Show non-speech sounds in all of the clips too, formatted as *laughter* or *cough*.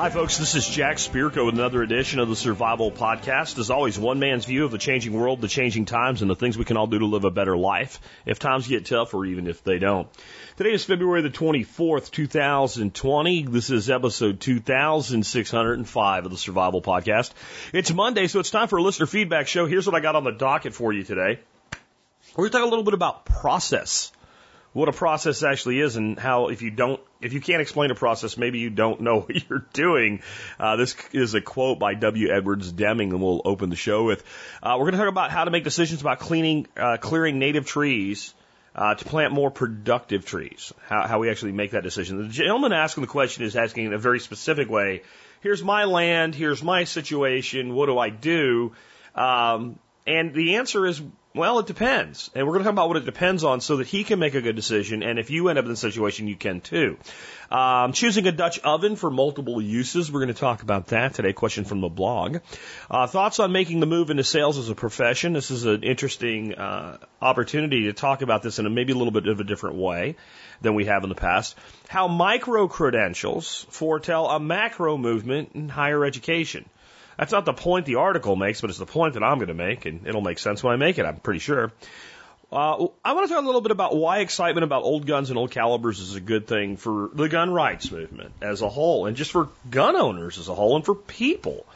Hi, folks. This is Jack Spirko with another edition of the Survival Podcast. As always, one man's view of the changing world, the changing times, and the things we can all do to live a better life if times get tough or even if they don't. Today is February the 24th, 2020. This is episode 2605 of the Survival Podcast. It's Monday, so it's time for a listener feedback show. Here's what I got on the docket for you today. We're going to talk a little bit about process what a process actually is and how if you don't if you can't explain a process maybe you don't know *laughs* what you're doing. Uh, this is a quote by w. Edwards Deming and we'll open the show with uh, we're going to talk about how to make decisions about cleaning uh, clearing native trees uh, to plant more productive trees. How, how we actually make that decision. The gentleman asking the question is asking in a very specific way. Here's my land here's my situation what do i do? Um, and the answer is well, it depends. And we're going to talk about what it depends on so that he can make a good decision. And if you end up in the situation, you can too. Um, choosing a Dutch oven for multiple uses. We're going to talk about that today. Question from the blog. Uh, thoughts on making the move into sales as a profession. This is an interesting uh, opportunity to talk about this in a maybe a little bit of a different way than we have in the past. How micro credentials foretell a macro movement in higher education. That's not the point the article makes, but it's the point that I'm going to make, and it'll make sense when I make it, I'm pretty sure. Uh, I want to talk a little bit about why excitement about old guns and old calibers is a good thing for the gun rights movement as a whole, and just for gun owners as a whole, and for people.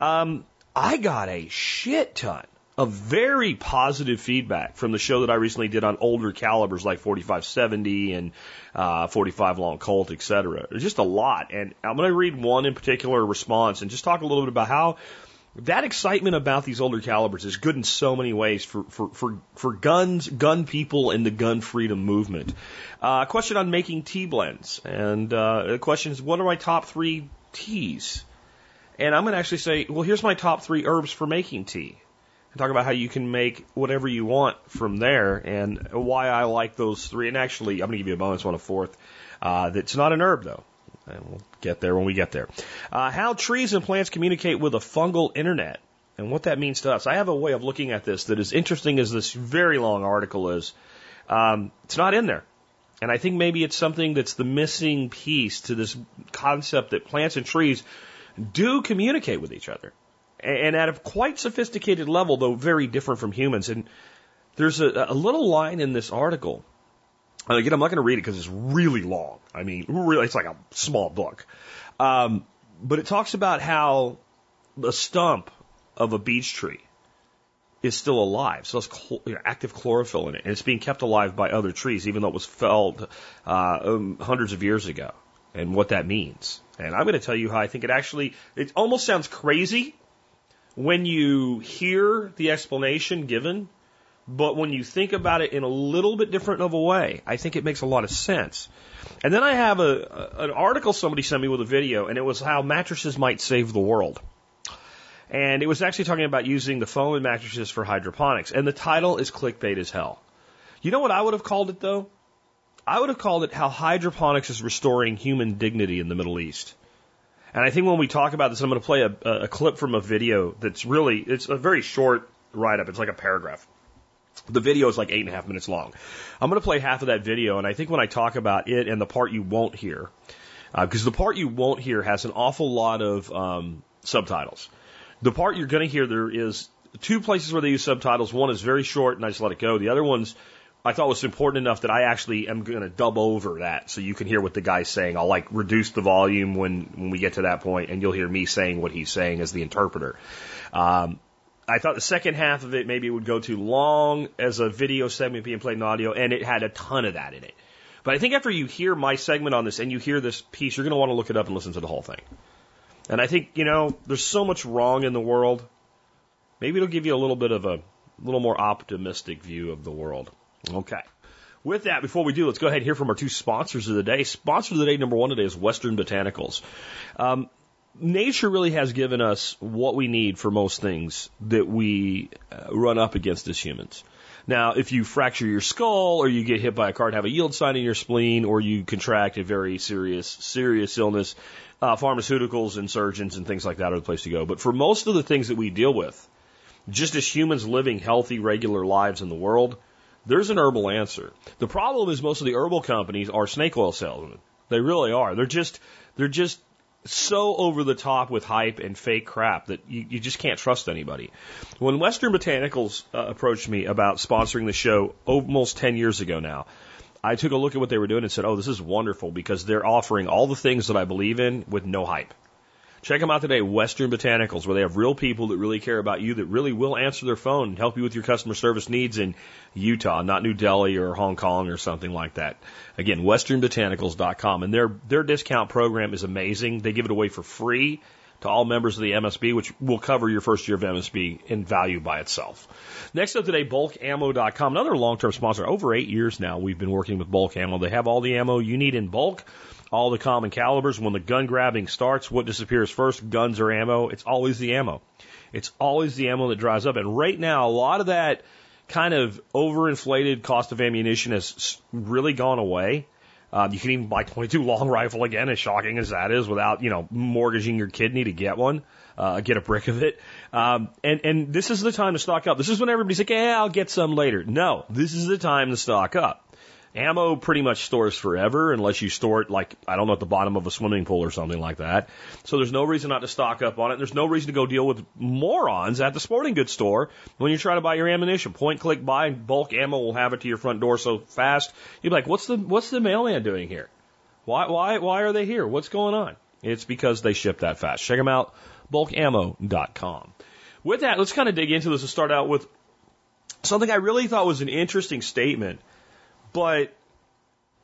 Um, I got a shit ton of very positive feedback from the show that I recently did on older calibers like 4570 and uh, 45 long Colt, etc. Just a lot, and I'm going to read one in particular response and just talk a little bit about how that excitement about these older calibers is good in so many ways for for for, for guns, gun people, and the gun freedom movement. Uh, question on making tea blends, and uh, the question is, what are my top three teas? And I'm going to actually say, well, here's my top three herbs for making tea and talk about how you can make whatever you want from there and why I like those three. And actually, I'm going to give you a bonus one, a fourth. Uh, that's not an herb though. And we'll get there when we get there. Uh, how trees and plants communicate with a fungal internet and what that means to us. I have a way of looking at this that is interesting as this very long article is. Um, it's not in there. And I think maybe it's something that's the missing piece to this concept that plants and trees do communicate with each other and at a quite sophisticated level, though very different from humans. And there's a, a little line in this article. And again, I'm not going to read it because it's really long. I mean, really, it's like a small book. Um, but it talks about how the stump of a beech tree is still alive. So it's cl- you know, active chlorophyll in it, and it's being kept alive by other trees, even though it was felled uh, um, hundreds of years ago, and what that means. And I'm going to tell you how I think it actually. It almost sounds crazy when you hear the explanation given, but when you think about it in a little bit different of a way, I think it makes a lot of sense. And then I have a, an article somebody sent me with a video, and it was how mattresses might save the world. And it was actually talking about using the foam in mattresses for hydroponics. And the title is clickbait as hell. You know what I would have called it though? I would have called it how hydroponics is restoring human dignity in the Middle East. And I think when we talk about this, I'm going to play a, a clip from a video that's really, it's a very short write up. It's like a paragraph. The video is like eight and a half minutes long. I'm going to play half of that video, and I think when I talk about it and the part you won't hear, because uh, the part you won't hear has an awful lot of um, subtitles. The part you're going to hear, there is two places where they use subtitles. One is very short, and I just let it go. The other one's I thought was important enough that I actually am going to dub over that so you can hear what the guy's saying. I'll like reduce the volume when, when we get to that point and you'll hear me saying what he's saying as the interpreter. Um, I thought the second half of it maybe would go too long as a video segment being played in audio and it had a ton of that in it. But I think after you hear my segment on this and you hear this piece, you're going to want to look it up and listen to the whole thing. And I think, you know, there's so much wrong in the world. Maybe it'll give you a little bit of a little more optimistic view of the world. Okay. With that, before we do, let's go ahead and hear from our two sponsors of the day. Sponsor of the day number one today is Western Botanicals. Um, nature really has given us what we need for most things that we uh, run up against as humans. Now, if you fracture your skull or you get hit by a car and have a yield sign in your spleen or you contract a very serious, serious illness, uh, pharmaceuticals and surgeons and things like that are the place to go. But for most of the things that we deal with, just as humans living healthy, regular lives in the world, there's an herbal answer. The problem is most of the herbal companies are snake oil salesmen. They really are. They're just, they're just so over the top with hype and fake crap that you, you just can't trust anybody. When Western Botanicals uh, approached me about sponsoring the show almost 10 years ago now, I took a look at what they were doing and said, oh, this is wonderful because they're offering all the things that I believe in with no hype. Check them out today, Western Botanicals, where they have real people that really care about you, that really will answer their phone and help you with your customer service needs in Utah, not New Delhi or Hong Kong or something like that. Again, westernbotanicals.com. And their, their discount program is amazing. They give it away for free to all members of the MSB, which will cover your first year of MSB in value by itself. Next up today, bulkammo.com, another long-term sponsor. Over eight years now, we've been working with Bulk Ammo. They have all the ammo you need in bulk all the common calibers. When the gun grabbing starts, what disappears first, guns or ammo? It's always the ammo. It's always the ammo that dries up. And right now, a lot of that kind of overinflated cost of ammunition has really gone away. Uh, you can even buy 22 long rifle again, as shocking as that is, without you know mortgaging your kidney to get one, uh, get a brick of it. Um, and and this is the time to stock up. This is when everybody's like, "Yeah, I'll get some later." No, this is the time to stock up. Ammo pretty much stores forever unless you store it like, I don't know, at the bottom of a swimming pool or something like that. So there's no reason not to stock up on it. There's no reason to go deal with morons at the sporting goods store when you try to buy your ammunition. Point, click, buy, bulk ammo will have it to your front door so fast. You'd be like, what's the, what's the mailman doing here? Why, why, why are they here? What's going on? It's because they ship that fast. Check them out, bulkammo.com. With that, let's kind of dig into this and start out with something I really thought was an interesting statement but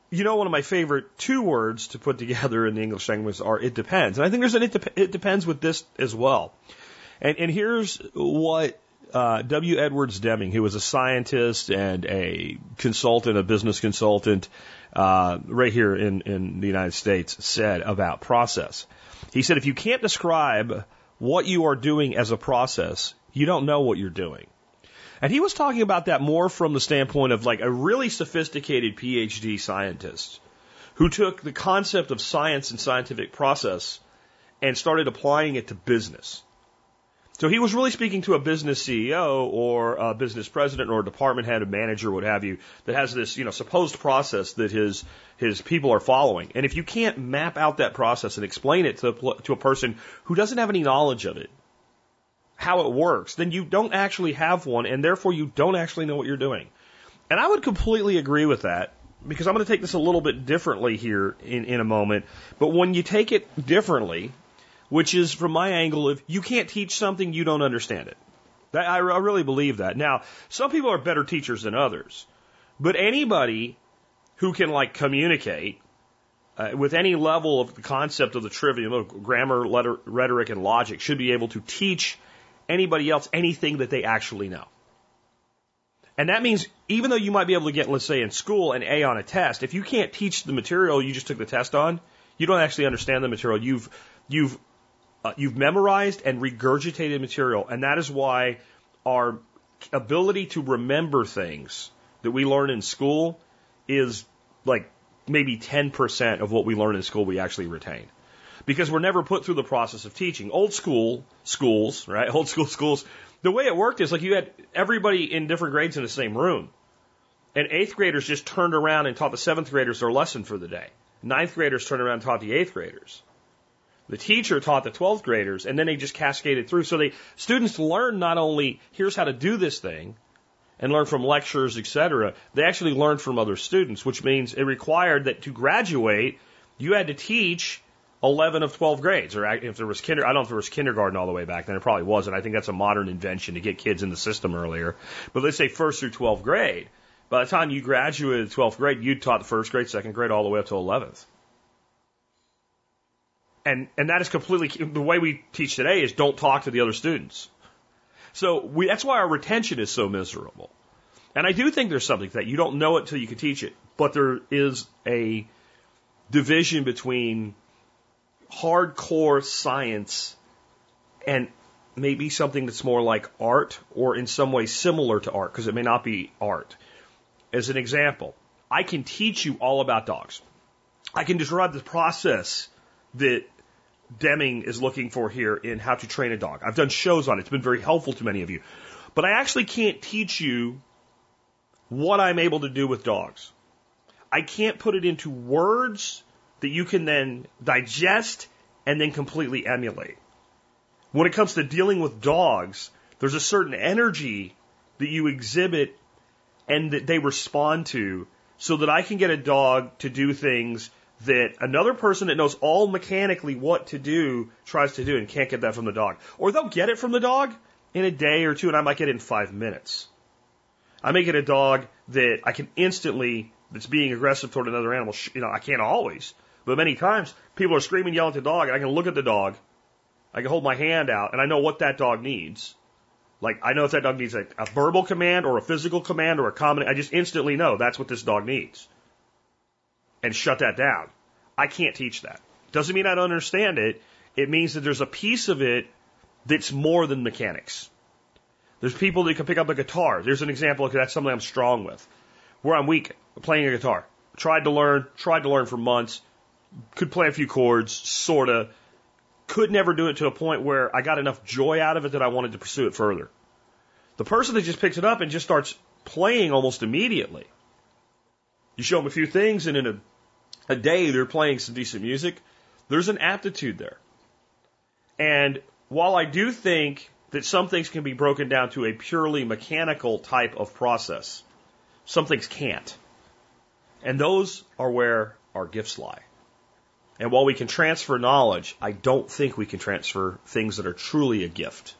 you know, one of my favorite two words to put together in the English language are "it depends," and I think there's an "it, it depends" with this as well. And, and here's what uh, W. Edwards Deming, who was a scientist and a consultant, a business consultant, uh, right here in, in the United States, said about process. He said, if you can't describe what you are doing as a process, you don't know what you're doing. And he was talking about that more from the standpoint of like a really sophisticated PhD scientist who took the concept of science and scientific process and started applying it to business. So he was really speaking to a business CEO or a business president or a department head, a manager, what have you, that has this, you know, supposed process that his his people are following. And if you can't map out that process and explain it to a, to a person who doesn't have any knowledge of it, how it works, then you don't actually have one, and therefore you don't actually know what you're doing. And I would completely agree with that because I'm going to take this a little bit differently here in, in a moment. But when you take it differently, which is from my angle of you can't teach something you don't understand it. That, I, I really believe that. Now, some people are better teachers than others, but anybody who can like communicate uh, with any level of the concept of the trivium, grammar, letter, rhetoric, and logic should be able to teach anybody else anything that they actually know. And that means even though you might be able to get, let's say in school, an A on a test, if you can't teach the material you just took the test on, you don't actually understand the material. You've, you've, uh, you've memorized and regurgitated material. And that is why our ability to remember things that we learn in school is like maybe 10% of what we learn in school we actually retain because we're never put through the process of teaching. Old school schools, right? *laughs* Old school schools, the way it worked is like you had everybody in different grades in the same room. And eighth graders just turned around and taught the seventh graders their lesson for the day. Ninth graders turned around and taught the eighth graders. The teacher taught the 12th graders and then they just cascaded through. So the students learn not only here's how to do this thing and learn from lectures, etc. They actually learned from other students, which means it required that to graduate, you had to teach 11 of 12 grades, or if there was kinder, I don't know if there was kindergarten all the way back then. It probably wasn't. I think that's a modern invention to get kids in the system earlier. But let's say first through 12th grade. By the time you graduated 12th grade, you taught the first grade, second grade, all the way up to 11th. And, and that is completely, the way we teach today is don't talk to the other students. So we, that's why our retention is so miserable. And I do think there's something that. You don't know it until you can teach it. But there is a division between hardcore science and maybe something that's more like art or in some way similar to art because it may not be art. As an example, I can teach you all about dogs. I can describe the process that Deming is looking for here in how to train a dog. I've done shows on it. It's been very helpful to many of you. But I actually can't teach you what I'm able to do with dogs. I can't put it into words that you can then digest and then completely emulate. When it comes to dealing with dogs, there's a certain energy that you exhibit and that they respond to so that I can get a dog to do things that another person that knows all mechanically what to do tries to do and can't get that from the dog. Or they'll get it from the dog in a day or two and I might get it in five minutes. I may get a dog that I can instantly, that's being aggressive toward another animal. You know, I can't always, but many times people are screaming, yelling at the dog and I can look at the dog. I can hold my hand out and I know what that dog needs. Like I know if that dog needs a, a verbal command or a physical command or a common, I just instantly know that's what this dog needs. And shut that down. I can't teach that. Doesn't mean I don't understand it. It means that there's a piece of it that's more than mechanics. There's people that can pick up a guitar. There's an example of that's something I'm strong with. Where I'm weak, playing a guitar. Tried to learn, tried to learn for months. Could play a few chords, sorta. Could never do it to a point where I got enough joy out of it that I wanted to pursue it further. The person that just picks it up and just starts playing almost immediately. You show them a few things, and in a, a day they're playing some decent music. There's an aptitude there. And while I do think that some things can be broken down to a purely mechanical type of process, some things can't. And those are where our gifts lie. And while we can transfer knowledge, I don't think we can transfer things that are truly a gift.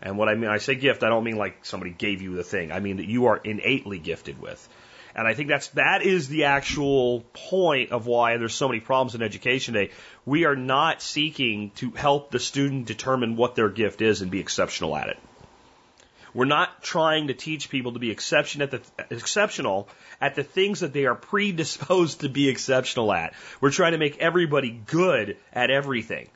And what I mean, I say gift, I don't mean like somebody gave you the thing. I mean that you are innately gifted with. And I think that's that is the actual point of why there's so many problems in education today. We are not seeking to help the student determine what their gift is and be exceptional at it. We're not trying to teach people to be exception at the, exceptional at the things that they are predisposed to be exceptional at. We're trying to make everybody good at everything.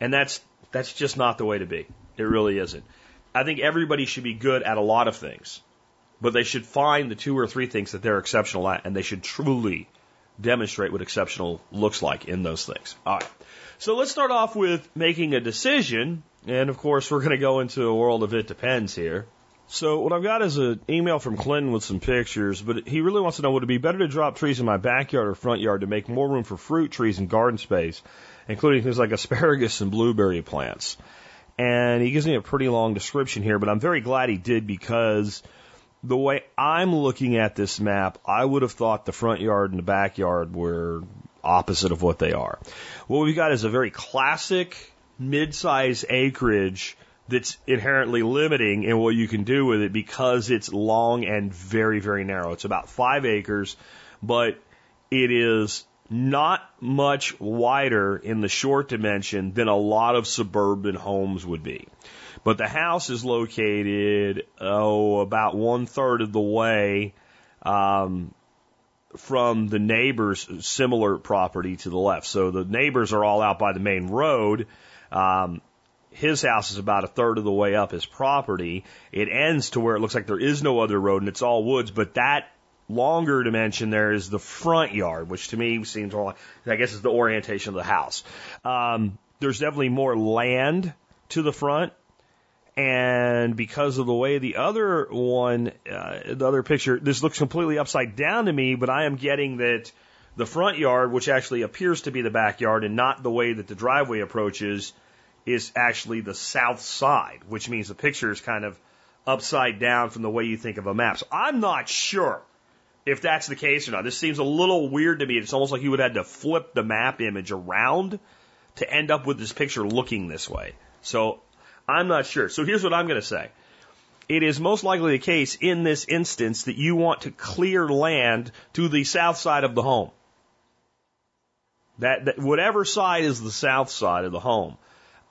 And that's that's just not the way to be. It really isn't. I think everybody should be good at a lot of things but they should find the two or three things that they're exceptional at, and they should truly demonstrate what exceptional looks like in those things. All right. So let's start off with making a decision. And of course, we're going to go into a world of it depends here. So what I've got is an email from Clinton with some pictures, but he really wants to know would it be better to drop trees in my backyard or front yard to make more room for fruit trees and garden space, including things like *laughs* asparagus and blueberry plants. And he gives me a pretty long description here, but I'm very glad he did because the way I'm looking at this map, I would have thought the front yard and the backyard were opposite of what they are. What we've got is a very classic mid-size acreage that's inherently limiting in what you can do with it because it's long and very, very narrow. It's about five acres, but it is not much wider in the short dimension than a lot of suburban homes would be. But the house is located, oh, about one third of the way um, from the neighbor's similar property to the left. So the neighbors are all out by the main road. Um, his house is about a third of the way up his property. It ends to where it looks like there is no other road and it's all woods, but that longer dimension there is the front yard, which to me seems like, I guess is the orientation of the house. Um, there's definitely more land to the front and because of the way the other one, uh, the other picture, this looks completely upside down to me, but I am getting that the front yard, which actually appears to be the backyard and not the way that the driveway approaches, is actually the south side, which means the picture is kind of upside down from the way you think of a map. So I'm not sure if that's the case or not. This seems a little weird to me. It's almost like you would have to flip the map image around to end up with this picture looking this way. So I'm not sure. So here's what I'm going to say. It is most likely the case in this instance that you want to clear land to the south side of the home. That, that whatever side is the south side of the home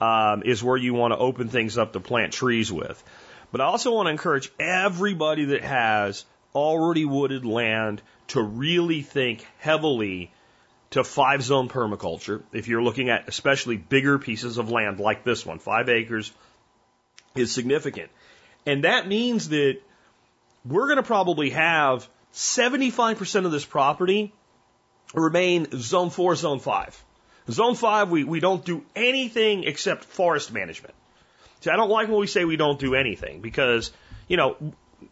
um, is where you want to open things up to plant trees with. But I also want to encourage everybody that has already wooded land to really think heavily to five zone permaculture, if you're looking at especially bigger pieces of land like this one, five acres is significant. And that means that we're going to probably have 75% of this property remain zone four, zone five. Zone five, we, we don't do anything except forest management. See, I don't like when we say we don't do anything because, you know,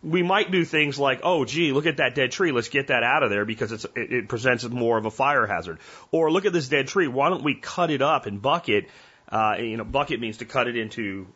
we might do things like, oh, gee, look at that dead tree. Let's get that out of there because it's, it, it presents more of a fire hazard. Or look at this dead tree. Why don't we cut it up and bucket? Uh, you know, bucket means to cut it into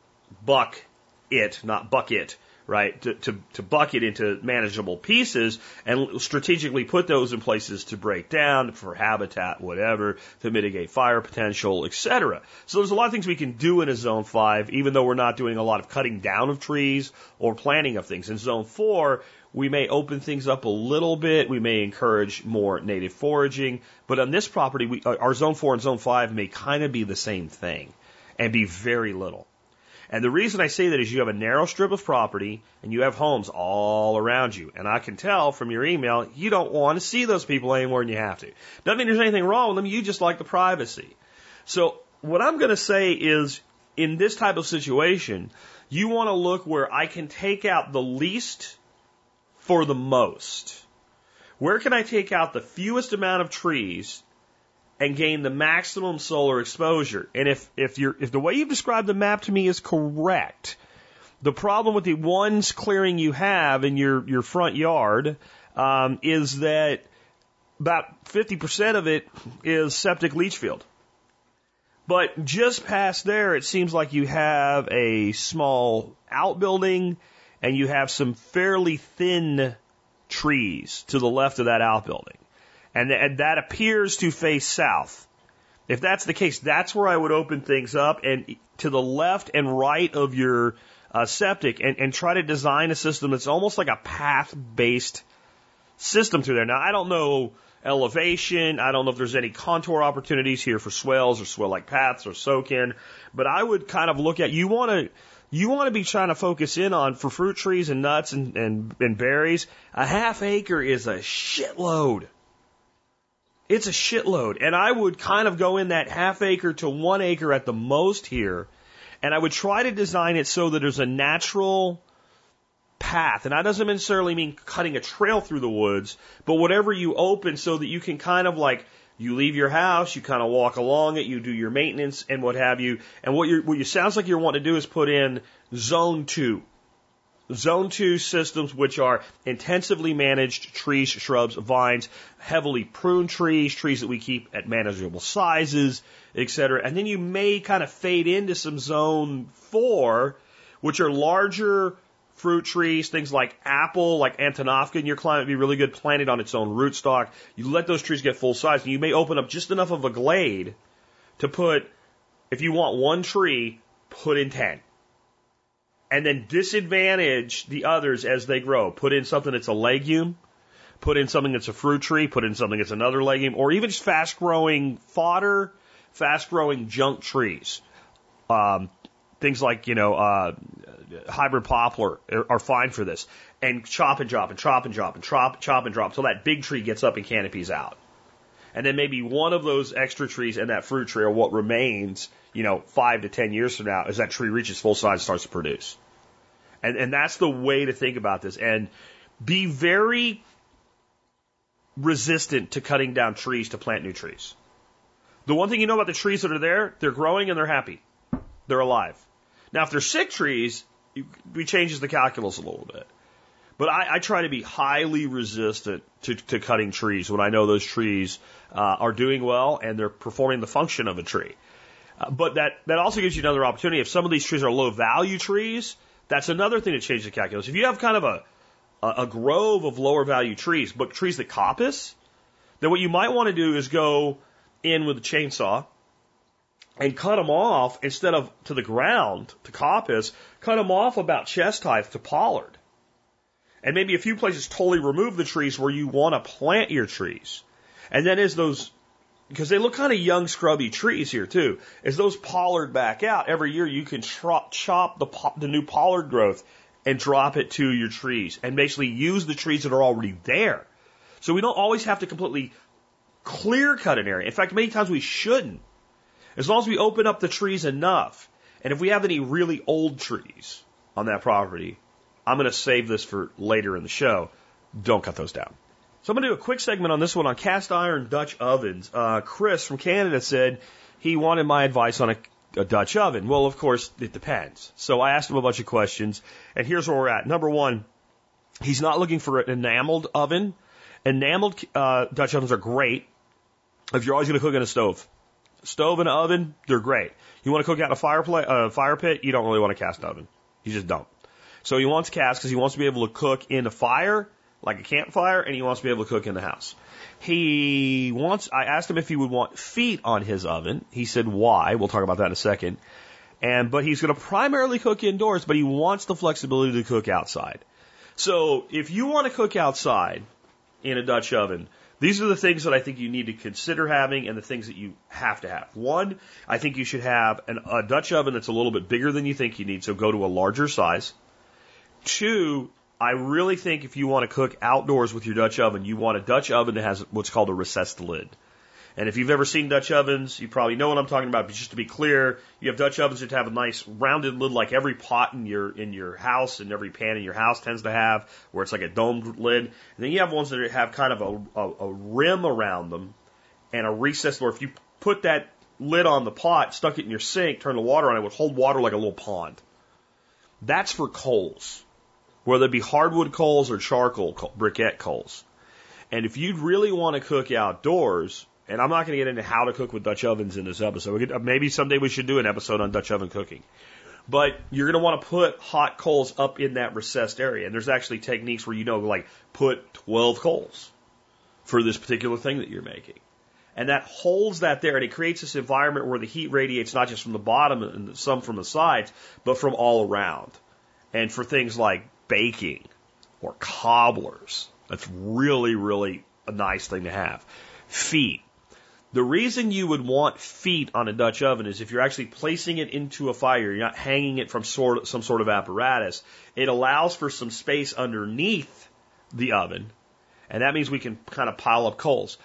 buck it, not bucket right? To, to, to bucket into manageable pieces and strategically put those in places to break down for habitat, whatever, to mitigate fire potential, etc. So there's a lot of things we can do in a zone five, even though we're not doing a lot of cutting down of trees or planting of things. In zone four, we may open things up a little bit. We may encourage more native foraging. But on this property, we, our zone four and zone five may kind of be the same thing and be very little. And the reason I say that is you have a narrow strip of property and you have homes all around you. And I can tell from your email, you don't want to see those people any more than you have to. Doesn't mean there's anything wrong with them. You just like the privacy. So what I'm going to say is in this type of situation, you want to look where I can take out the least for the most. Where can I take out the fewest amount of trees and gain the maximum solar exposure. And if, if you're, if the way you've described the map to me is correct, the problem with the ones clearing you have in your, your front yard, um, is that about 50% of it is septic leach field. But just past there, it seems like you have a small outbuilding and you have some fairly thin trees to the left of that outbuilding and, and that appears to face south. If that's the case, that's where I would open things up and to the left and right of your uh, septic and, and try to design a system that's almost like a path based system through there. Now, I don't know elevation. I don't know if there's any contour opportunities here for swales or swale like paths or soak in, but I would kind of look at you want to you want to be trying to focus in on for fruit trees and nuts and, and, and berries. A half acre is a shitload. It's a shitload. And I would kind of go in that half acre to one acre at the most here. And I would try to design it so that there's a natural path. And that doesn't necessarily mean cutting a trail through the woods, but whatever you open so that you can kind of like, you leave your house, you kind of walk along it, you do your maintenance and what have you. And what you what you sounds like you're wanting to do is put in zone two. Zone 2 systems, which are intensively managed trees, shrubs, vines, heavily pruned trees, trees that we keep at manageable sizes, etc. And then you may kind of fade into some Zone 4, which are larger fruit trees, things like apple, like Antonovka in your climate would be really good planted on its own rootstock. You let those trees get full size, and you may open up just enough of a glade to put, if you want one tree, put in 10 and then disadvantage the others as they grow. Put in something that's a legume, put in something that's a fruit tree, put in something that's another legume, or even just fast growing fodder, fast growing junk trees. Um, things like, you know, uh, hybrid poplar are, are fine for this. And chop and drop and chop and drop and chop, chop and drop until that big tree gets up and canopies out. And then maybe one of those extra trees and that fruit tree or what remains you know, five to ten years from now as that tree reaches full size and starts to produce. And, and that's the way to think about this. And be very resistant to cutting down trees to plant new trees. The one thing you know about the trees that are there, they're growing and they're happy. They're alive. Now, if they're sick trees, it changes the calculus a little bit. But I, I try to be highly resistant to, to cutting trees when I know those trees uh, are doing well and they're performing the function of a tree. Uh, but that, that also gives you another opportunity. If some of these trees are low value trees, that's another thing to change the calculus. If you have kind of a, a, a grove of lower value trees, but trees that coppice, then what you might want to do is go in with a chainsaw and cut them off instead of to the ground to coppice, cut them off about chest height to pollard. And maybe a few places totally remove the trees where you want to plant your trees. And then as those because they look kind of young, scrubby trees here too. As those pollard back out, every year you can chop the, the new pollard growth and drop it to your trees and basically use the trees that are already there. So we don't always have to completely clear cut an area. In fact, many times we shouldn't. As long as we open up the trees enough. And if we have any really old trees on that property, I'm going to save this for later in the show. Don't cut those down. So I'm going to do a quick segment on this one on cast iron Dutch ovens. Uh, Chris from Canada said he wanted my advice on a, a Dutch oven. Well, of course, it depends. So I asked him a bunch of questions, and here's where we're at. Number one, he's not looking for an enameled oven. Enameled uh, Dutch ovens are great if you're always going to cook in a stove. Stove and oven, they're great. You want to cook out in a uh, fire pit, you don't really want a cast oven. You just don't. So he wants cast because he wants to be able to cook in a fire, like a campfire, and he wants to be able to cook in the house. He wants, I asked him if he would want feet on his oven. He said why. We'll talk about that in a second. And, but he's going to primarily cook indoors, but he wants the flexibility to cook outside. So if you want to cook outside in a Dutch oven, these are the things that I think you need to consider having and the things that you have to have. One, I think you should have an, a Dutch oven that's a little bit bigger than you think you need, so go to a larger size. Two, I really think if you want to cook outdoors with your Dutch oven, you want a Dutch oven that has what's called a recessed lid. And if you've ever seen Dutch ovens, you probably know what I'm talking about. But just to be clear, you have Dutch ovens that have a nice rounded lid, like every pot in your in your house and every pan in your house tends to have, where it's like a domed lid. And then you have ones that have kind of a, a, a rim around them and a recessed where if you put that lid on the pot, stuck it in your sink, turn the water on, it would hold water like a little pond. That's for coals, whether it be hardwood coals or charcoal co- briquette coals. And if you really want to cook outdoors, and I'm not going to get into how to cook with Dutch ovens in this episode. Could, uh, maybe someday we should do an episode on Dutch oven cooking. But you're going to want to put hot coals up in that recessed area. And there's actually techniques where you know, like, put 12 coals for this particular thing that you're making. And that holds that there and it creates this environment where the heat radiates not just from the bottom and some from the sides, but from all around. And for things like baking or cobblers, that's really, really a nice thing to have. Feet. The reason you would want feet on a Dutch oven is if you're actually placing it into a fire, you're not hanging it from sort of, some sort of apparatus. It allows for some space underneath the oven, and that means we can kind of pile up coals.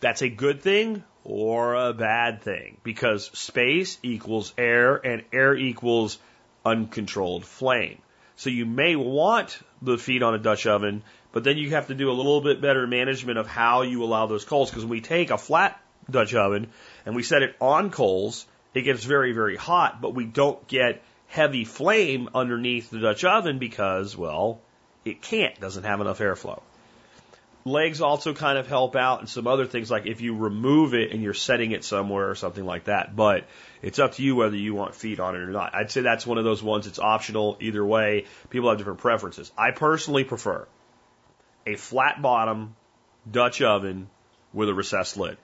That's a good thing or a bad thing because space equals air and air equals uncontrolled flame. So you may want the feet on a Dutch oven, but then you have to do a little bit better management of how you allow those coals because when we take a flat Dutch oven and we set it on coals, it gets very, very hot, but we don't get heavy flame underneath the Dutch oven because, well, it can't, doesn't have enough airflow. Legs also kind of help out and some other things like if you remove it and you're setting it somewhere or something like that. But it's up to you whether you want feet on it or not. I'd say that's one of those ones it's optional either way. People have different preferences. I personally prefer a flat bottom Dutch oven with a recessed lid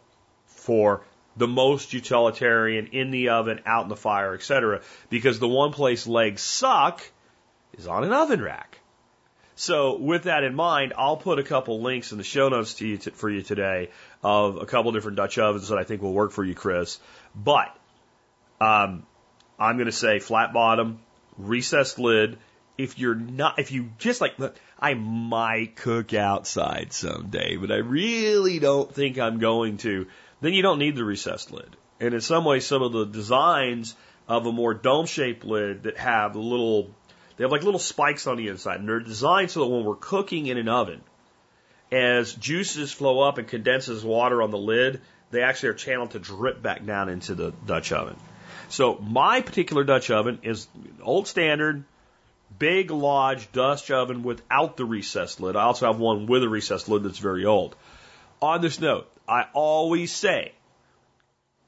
for the most utilitarian in the oven, out in the fire, etc. Because the one place legs suck is on an oven rack. So with that in mind, I'll put a couple links in the show notes to you for you today of a couple different Dutch ovens that I think will work for you, Chris. But um, I'm going to say flat bottom, recessed lid. If you're not, if you just like, look, I might cook outside someday, but I really don't think I'm going to. Then you don't need the recessed lid. And in some ways, some of the designs of a more dome shaped lid that have little they have like little spikes on the inside, and they're designed so that when we're cooking in an oven, as juices flow up and condenses water on the lid, they actually are channeled to drip back down into the Dutch oven. So my particular Dutch oven is old standard, big Lodge Dutch oven without the recessed lid. I also have one with a recessed lid that's very old. On this note, I always say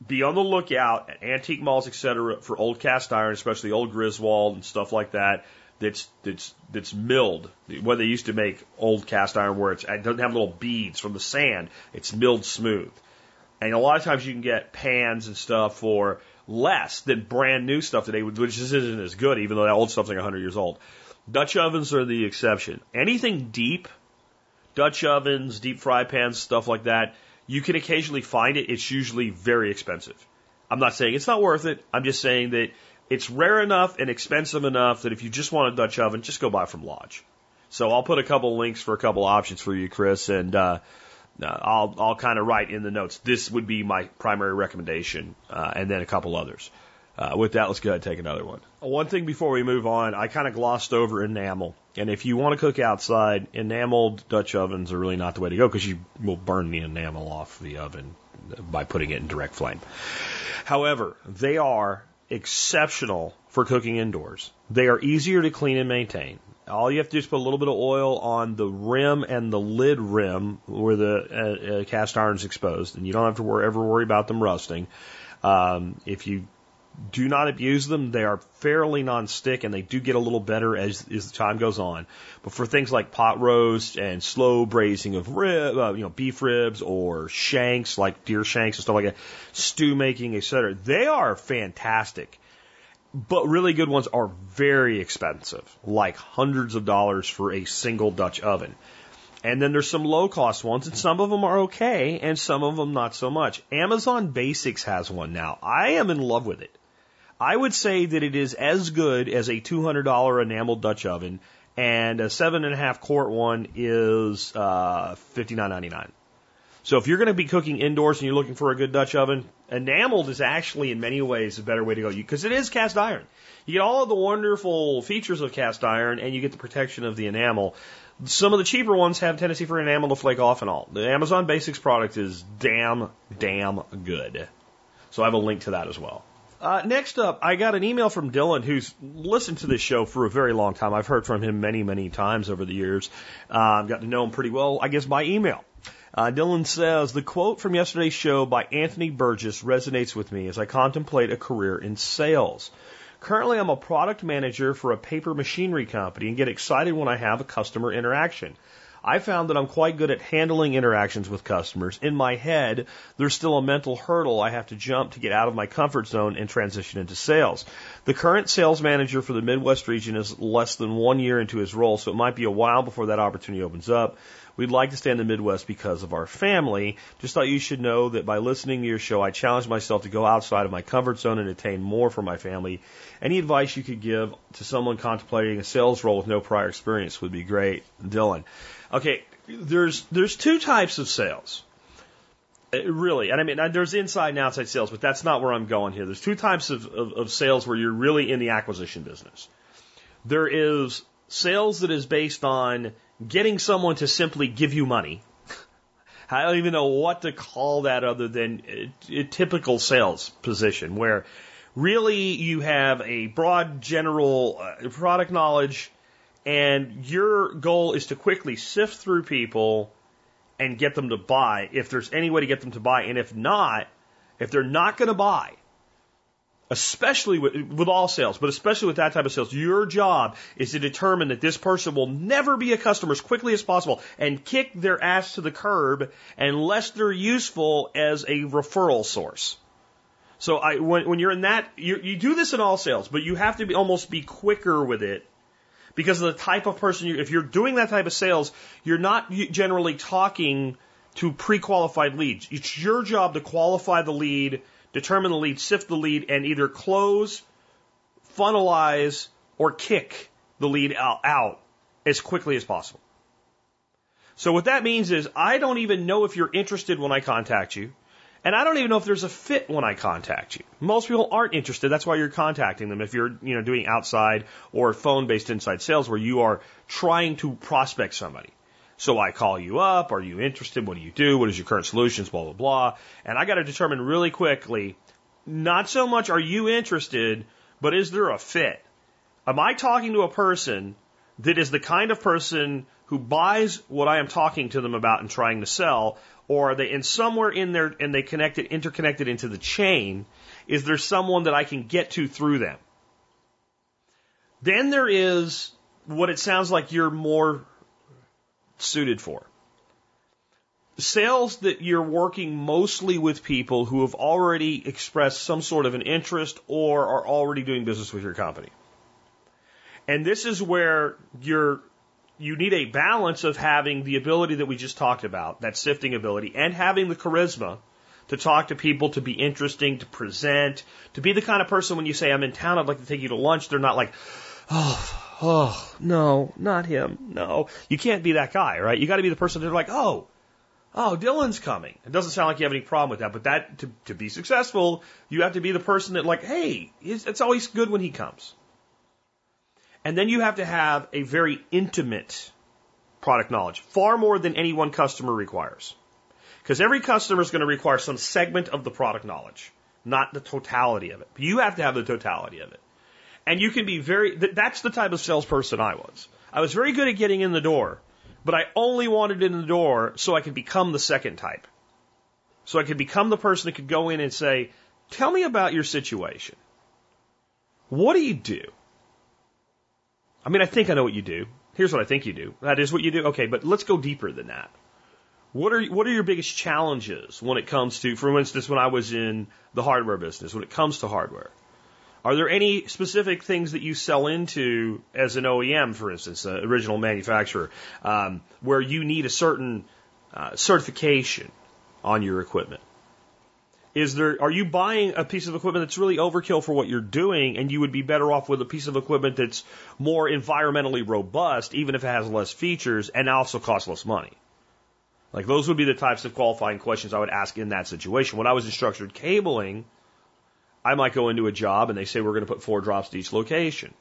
be on the lookout at antique malls, etc., for old cast iron, especially old Griswold and stuff like that. That's that's that's milled. What they used to make old cast iron, where it doesn't have little beads from the sand. It's milled smooth, and a lot of times you can get pans and stuff for less than brand new stuff today, which just isn't as good, even though that old stuff's like 100 years old. Dutch ovens are the exception. Anything deep, Dutch ovens, deep fry pans, stuff like that, you can occasionally find it. It's usually very expensive. I'm not saying it's not worth it. I'm just saying that it's rare enough and expensive enough that if you just want a Dutch oven, just go buy from Lodge. So I'll put a couple links for a couple options for you, Chris. And uh, I'll I'll kind of write in the notes. This would be my primary recommendation, uh, and then a couple others. Uh, with that, let's go ahead and take another one. One thing before we move on, I kind of glossed over enamel. And if you want to cook outside, enameled Dutch ovens are really not the way to go because you will burn the enamel off the oven by putting it in direct flame. However, they are exceptional for cooking indoors. They are easier to clean and maintain. All you have to do is put a little bit of oil on the rim and the lid rim where the uh, uh, cast iron is exposed, and you don't have to worry, ever worry about them rusting. Um, if you do not abuse them. They are fairly non-stick and they do get a little better as, as the time goes on. But for things like pot roast and slow braising of rib, uh, you know, beef ribs or shanks like deer shanks and stuff like that, stew making, etc., they are fantastic. But really good ones are very expensive, like hundreds of dollars for a single Dutch oven. And then there's some low cost ones, and some of them are okay, and some of them not so much. Amazon Basics has one now. I am in love with it. I would say that it is as good as a $200 enameled Dutch oven, and a seven and a half quart one is uh, $59.99. So if you're going to be cooking indoors and you're looking for a good Dutch oven, enameled is actually in many ways a better way to go because it is cast iron. You get all of the wonderful features of cast iron and you get the protection of the enamel. Some of the cheaper ones have tendency for enamel to flake off and all. The Amazon Basics product is damn, damn good. So I have a link to that as well. Uh, next up, I got an email from Dylan who's listened to this show for a very long time. I've heard from him many, many times over the years. Uh, I've got to know him pretty well, I guess, by email. Uh, Dylan says, the quote from yesterday's show by Anthony Burgess resonates with me as I contemplate a career in sales. Currently, I'm a product manager for a paper machinery company and get excited when I have a customer interaction. I found that I'm quite good at handling interactions with customers. In my head, there's still a mental hurdle I have to jump to get out of my comfort zone and transition into sales. The current sales manager for the Midwest region is less than one year into his role, so it might be a while before that opportunity opens up. We'd like to stay in the Midwest because of our family. Just thought you should know that by listening to your show, I challenge myself to go outside of my comfort zone and attain more for my family. Any advice you could give to someone contemplating a sales role with no prior experience would be great. Dylan. Okay, there's there's two types of sales. Uh, really, and I mean, there's inside and outside sales, but that's not where I'm going here. There's two types of, of, of sales where you're really in the acquisition business. There is sales that is based on getting someone to simply give you money. *laughs* I don't even know what to call that other than a, a typical sales position where really you have a broad general uh, product knowledge and your goal is to quickly sift through people and get them to buy if there's any way to get them to buy. And if not, if they're not going to buy, especially with, with all sales, but especially with that type of sales, your job is to determine that this person will never be a customer as quickly as possible and kick their ass to the curb unless they're useful as a referral source. So I, when, when you're in that, you, you do this in all sales, but you have to be, almost be quicker with it because of the type of person you, if you're doing that type of sales, you're not generally talking to pre-qualified leads. It's your job to qualify the lead, determine the lead, sift the lead, and either close, funnelize, or kick the lead out, out as quickly as possible. So what that means is I don't even know if you're interested when I contact you. And I don't even know if there's a fit when I contact you. Most people aren't interested. That's why you're contacting them. If you're, you know, doing outside or phone-based inside sales where you are trying to prospect somebody. So I call you up. Are you interested? What do you do? What is your current solutions? Blah, blah, blah. And I got to determine really quickly, not so much are you interested, but is there a fit? Am I talking to a person that is the kind of person who buys what I am talking to them about and trying to sell, or are they in somewhere in there and they connected, interconnected into the chain? Is there someone that I can get to through them? Then there is what it sounds like you're more suited for. Sales that you're working mostly with people who have already expressed some sort of an interest or are already doing business with your company. And this is where you're you need a balance of having the ability that we just talked about, that sifting ability, and having the charisma to talk to people, to be interesting, to present, to be the kind of person when you say, I'm in town, I'd like to take you to lunch, they're not like, oh, oh, no, not him, no. You can't be that guy, right? You gotta be the person that's like, oh, oh, Dylan's coming. It doesn't sound like you have any problem with that, but that to, to be successful, you have to be the person that like, hey, it's, it's always good when he comes. And then you have to have a very intimate product knowledge, far more than any one customer requires. Because every customer is going to require some segment of the product knowledge, not the totality of it. But You have to have the totality of it. And you can be very, that's the type of salesperson I was. I was very good at getting in the door, but I only wanted in the door so I could become the second type. So I could become the person that could go in and say, tell me about your situation. What do you do? I mean, I think I know what you do. Here's what I think you do. That is what you do. Okay, but let's go deeper than that. What are what are your biggest challenges when it comes to, for instance, when I was in the hardware business, when it comes to hardware? Are there any specific things that you sell into as an OEM, for instance, an original manufacturer, um, where you need a certain uh, certification on your equipment? Is there are you buying a piece of equipment that's really overkill for what you're doing, and you would be better off with a piece of equipment that's more environmentally robust, even if it has less features and also costs less money? Like those would be the types of qualifying questions I would ask in that situation. When I was in structured cabling, I might go into a job and they say we're going to put four drops to each location.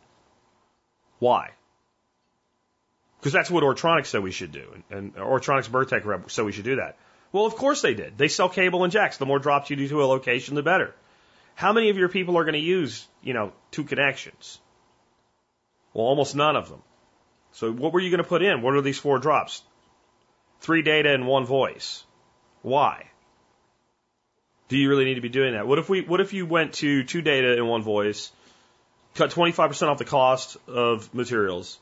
Why? Because that's what Ortronics said we should do, and, and Ortronics Berk-Tek rep said we should do that. Well, of course they did. They sell cable and jacks. The more drops you do to a location, the better. How many of your people are going to use, you know, two connections? Well, almost none of them. So what were you going to put in? What are these four drops? Three data and one voice. Why? Do you really need to be doing that? What if we, what if you went to two data and one voice, cut 25% off the cost of materials,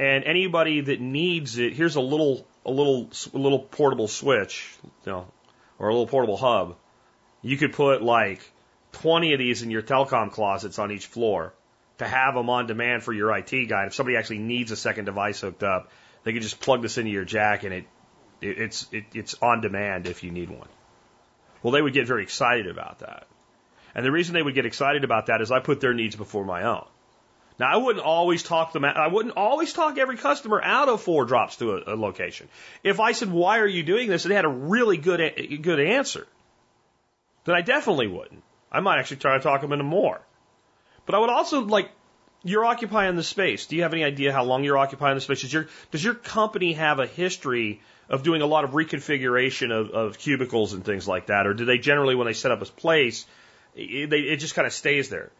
and anybody that needs it, here's a little, a little, a little portable switch, you know, or a little portable hub. You could put like 20 of these in your telecom closets on each floor to have them on demand for your IT guy. If somebody actually needs a second device hooked up, they can just plug this into your jack and it, it it's it, it's on demand if you need one. Well, they would get very excited about that. And the reason they would get excited about that is I put their needs before my own. Now, I wouldn't always talk them out, I wouldn't always talk every customer out of four drops to a, a location. If I said, why are you doing this? And they had a really good, good answer, then I definitely wouldn't. I might actually try to talk them into more. But I would also like you're occupying the space. Do you have any idea how long you're occupying the space? Does your, does your company have a history of doing a lot of reconfiguration of, of cubicles and things like that? Or do they generally, when they set up a place, it, they, it just kind of stays there?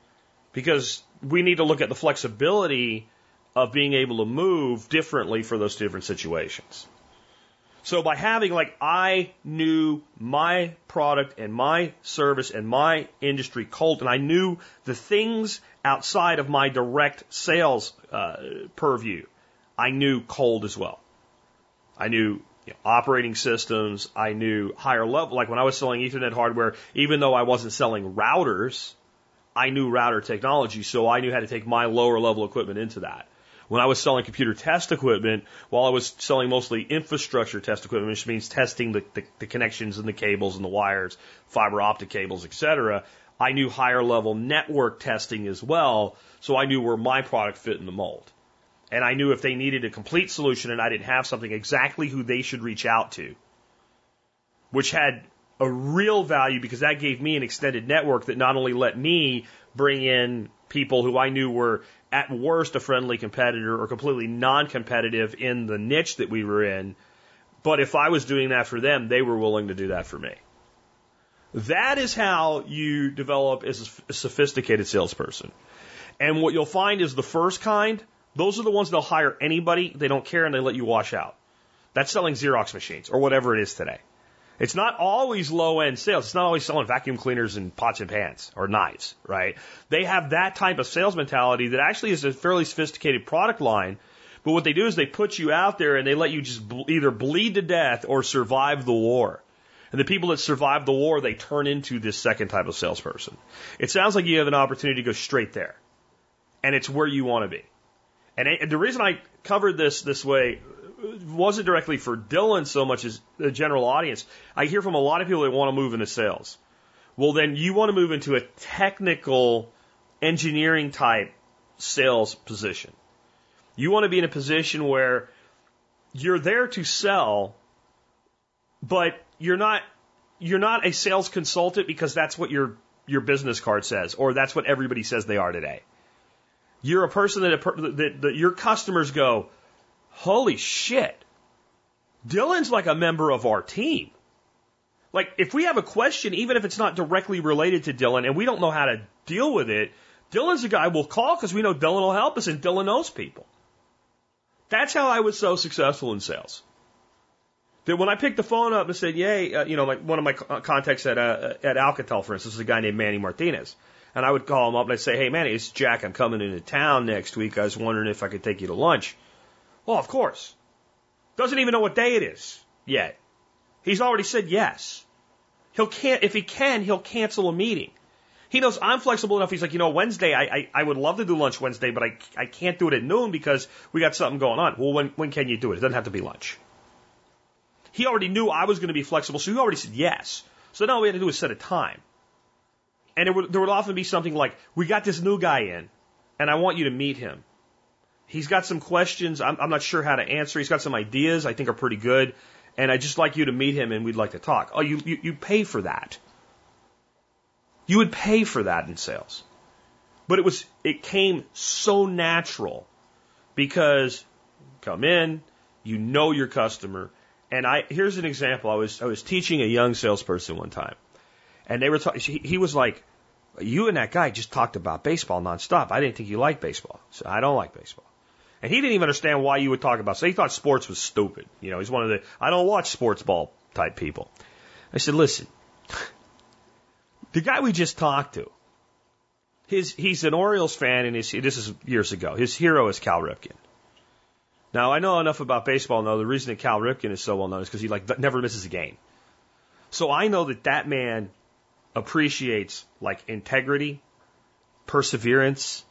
Because we need to look at the flexibility of being able to move differently for those different situations. So by having like I knew my product and my service and my industry cold, and I knew the things outside of my direct sales uh, purview, I knew cold as well. I knew you know, operating systems. I knew higher level. Like when I was selling Ethernet hardware, even though I wasn't selling routers, I knew router technology, so I knew how to take my lower level equipment into that. When I was selling computer test equipment, while I was selling mostly infrastructure test equipment, which means testing the, the, the connections and the cables and the wires, fiber optic cables, etc., I knew higher level network testing as well, so I knew where my product fit in the mold. And I knew if they needed a complete solution and I didn't have something, exactly who they should reach out to, which had a real value because that gave me an extended network that not only let me bring in people who I knew were at worst a friendly competitor or completely non competitive in the niche that we were in, but if I was doing that for them, they were willing to do that for me. That is how you develop as a sophisticated salesperson. And what you'll find is the first kind, those are the ones they'll hire anybody, they don't care, and they let you wash out. That's selling Xerox machines or whatever it is today. It's not always low end sales. It's not always selling vacuum cleaners and pots and pans or knives, right? They have that type of sales mentality that actually is a fairly sophisticated product line. But what they do is they put you out there and they let you just either bleed to death or survive the war. And the people that survive the war, they turn into this second type of salesperson. It sounds like you have an opportunity to go straight there. And it's where you want to be. And the reason I covered this this way wasn't directly for Dylan so much as the general audience. I hear from a lot of people that want to move into sales. Well, then you want to move into a technical engineering type sales position. You want to be in a position where you're there to sell, but you're not you're not a sales consultant because that's what your your business card says or that's what everybody says they are today. You're a person that, that, that your customers go, holy shit, Dylan's like a member of our team. Like, if we have a question, even if it's not directly related to Dylan and we don't know how to deal with it, Dylan's the guy we'll call because we know Dylan will help us and Dylan knows people. That's how I was so successful in sales. That when I picked the phone up and said, "Yay," uh, you know, like one of my contacts at uh, at Alcatel, for instance, is a guy named Manny Martinez, and I would call him up and I'd say, "Hey, Manny, it's Jack. I'm coming into town next week. I was wondering if I could take you to lunch." Well, of course. Doesn't even know what day it is yet. He's already said yes. He'll can't if he can, he'll cancel a meeting. He knows I'm flexible enough. He's like, you know, Wednesday, I, I, I would love to do lunch Wednesday, but I, I can't do it at noon because we got something going on. Well, when, when can you do it? It doesn't have to be lunch. He already knew I was going to be flexible, so he already said yes. So now all we had to do was set a time. And it would, there would often be something like, we got this new guy in, and I want you to meet him. He's got some questions I'm, I'm not sure how to answer. He's got some ideas I think are pretty good, and I'd just like you to meet him and we'd like to talk. Oh, you, you, you pay for that. You would pay for that in sales. But it was, it came so natural because come in, you know your customer. And I, here's an example. I was, I was teaching a young salesperson one time and they were talking, he, he was like, you and that guy just talked about baseball nonstop. I didn't think you liked baseball. So I don't like baseball. And he didn't even understand why you would talk about. So he thought sports was stupid. You know, he's one of the I don't watch sports ball type people. I said, listen, the guy we just talked to, his he's an Orioles fan, and his this is years ago. His hero is Cal Ripken. Now I know enough about baseball to know the reason that Cal Ripken is so well known is because he like never misses a game. So I know that that man appreciates like integrity, perseverance,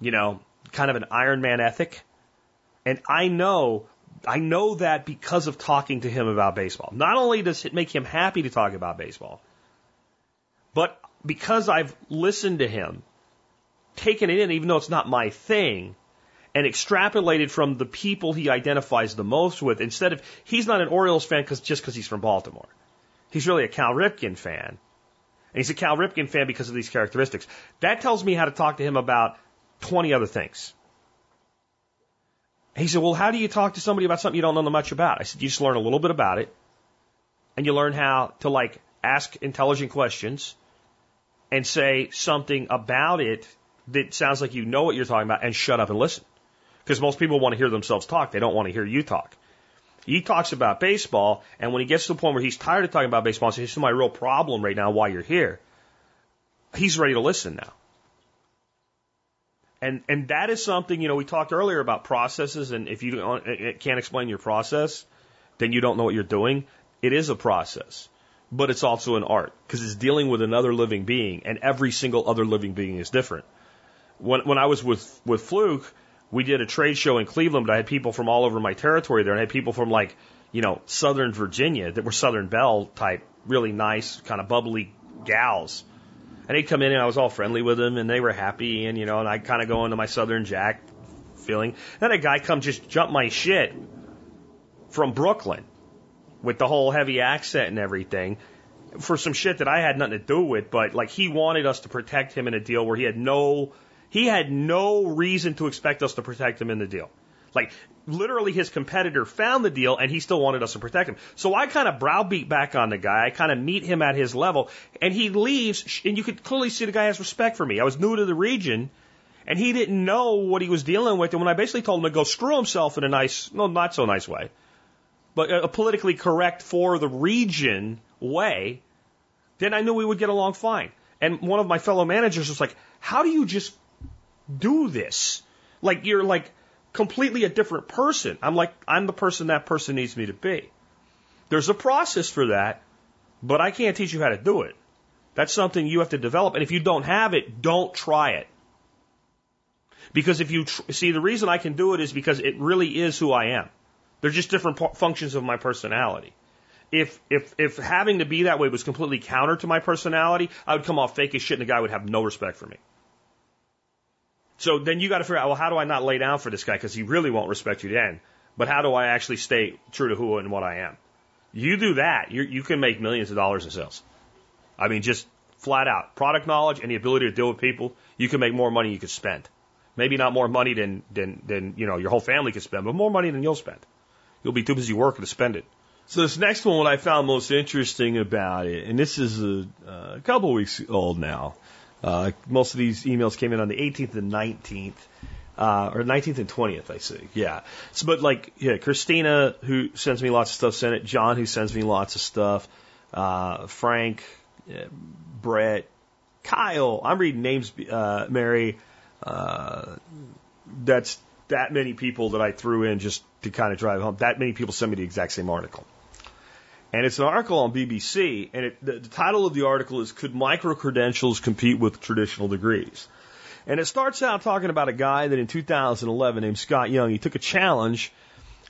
you know, kind of an Iron Man ethic. And I know, I know that because of talking to him about baseball. Not only does it make him happy to talk about baseball, but because I've listened to him, taken it in, even though it's not my thing, and extrapolated from the people he identifies the most with, instead of, he's not an Orioles fan cause, just because he's from Baltimore. He's really a Cal Ripken fan. And he's a Cal Ripken fan because of these characteristics. That tells me how to talk to him about 20 other things. He said, Well, how do you talk to somebody about something you don't know much about? I said, You just learn a little bit about it, and you learn how to like ask intelligent questions and say something about it that sounds like you know what you're talking about and shut up and listen. Because most people want to hear themselves talk, they don't want to hear you talk. He talks about baseball, and when he gets to the point where he's tired of talking about baseball and says, This is my real problem right now, why you're here, he's ready to listen now. And and that is something you know we talked earlier about processes, and if you can't explain your process, then you don't know what you're doing. It is a process, but it's also an art because it's dealing with another living being, and every single other living being is different. When when I was with with Fluke, we did a trade show in Cleveland, but I had people from all over my territory there, and I had people from like you know Southern Virginia that were Southern Belle type, really nice, kind of bubbly gals and he'd come in and I was all friendly with him and they were happy and, you know, and I kind of go into my Southern Jack feeling. Then a guy come just jump my shit from Brooklyn with the whole heavy accent and everything for some shit that I had nothing to do with, but like he wanted us to protect him in a deal where he had no, he had no reason to expect us to protect him in the deal. Like literally his competitor found the deal and he still wanted us to protect him. So I kind of browbeat back on the guy. I kind of meet him at his level and he leaves and you could clearly see the guy has respect for me. I was new to the region and he didn't know what he was dealing with. And when I basically told him to go screw himself in a nice, no, not so nice way, but a politically correct for the region way, then I knew we would get along fine. And one of my fellow managers was like, how do you just do this? Like you're like, completely a different person. I'm like, I'm the person that person needs me to be. There's a process for that, but I can't teach you how to do it. That's something you have to develop. And if you don't have it, don't try it. Because if you tr- see, the reason I can do it is because it really is who I am. They're just different p- functions of my personality. If, if, if having to be that way was completely counter to my personality, I would come off fake as shit and the guy would have no respect for me. So then you got to figure out, well, how do I not lay down for this guy because he really won't respect you then? But how do I actually stay true to who and what I am? You do that, you you can make millions of dollars in sales. I mean, just flat out product knowledge and the ability to deal with people. You can make more money you could spend. Maybe not more money than than than you know your whole family could spend, but more money than you'll spend. You'll be too busy working to spend it. So this next one, what I found most interesting about it, and this is a, a couple weeks old now. Uh, most of these emails came in on the 18th and 19th, uh, or 19th and 20th, I see. Yeah. So, but like, yeah, Christina, who sends me lots of stuff, sent it. John, who sends me lots of stuff. Uh, Frank, Brett, Kyle. I'm reading names, uh, Mary. Uh, that's that many people that I threw in just to kind of drive home. That many people send me the exact same article. And it's an article on BBC, and it, the, the title of the article is Could Micro Credentials Compete with Traditional Degrees? And it starts out talking about a guy that in 2011 named Scott Young, he took a challenge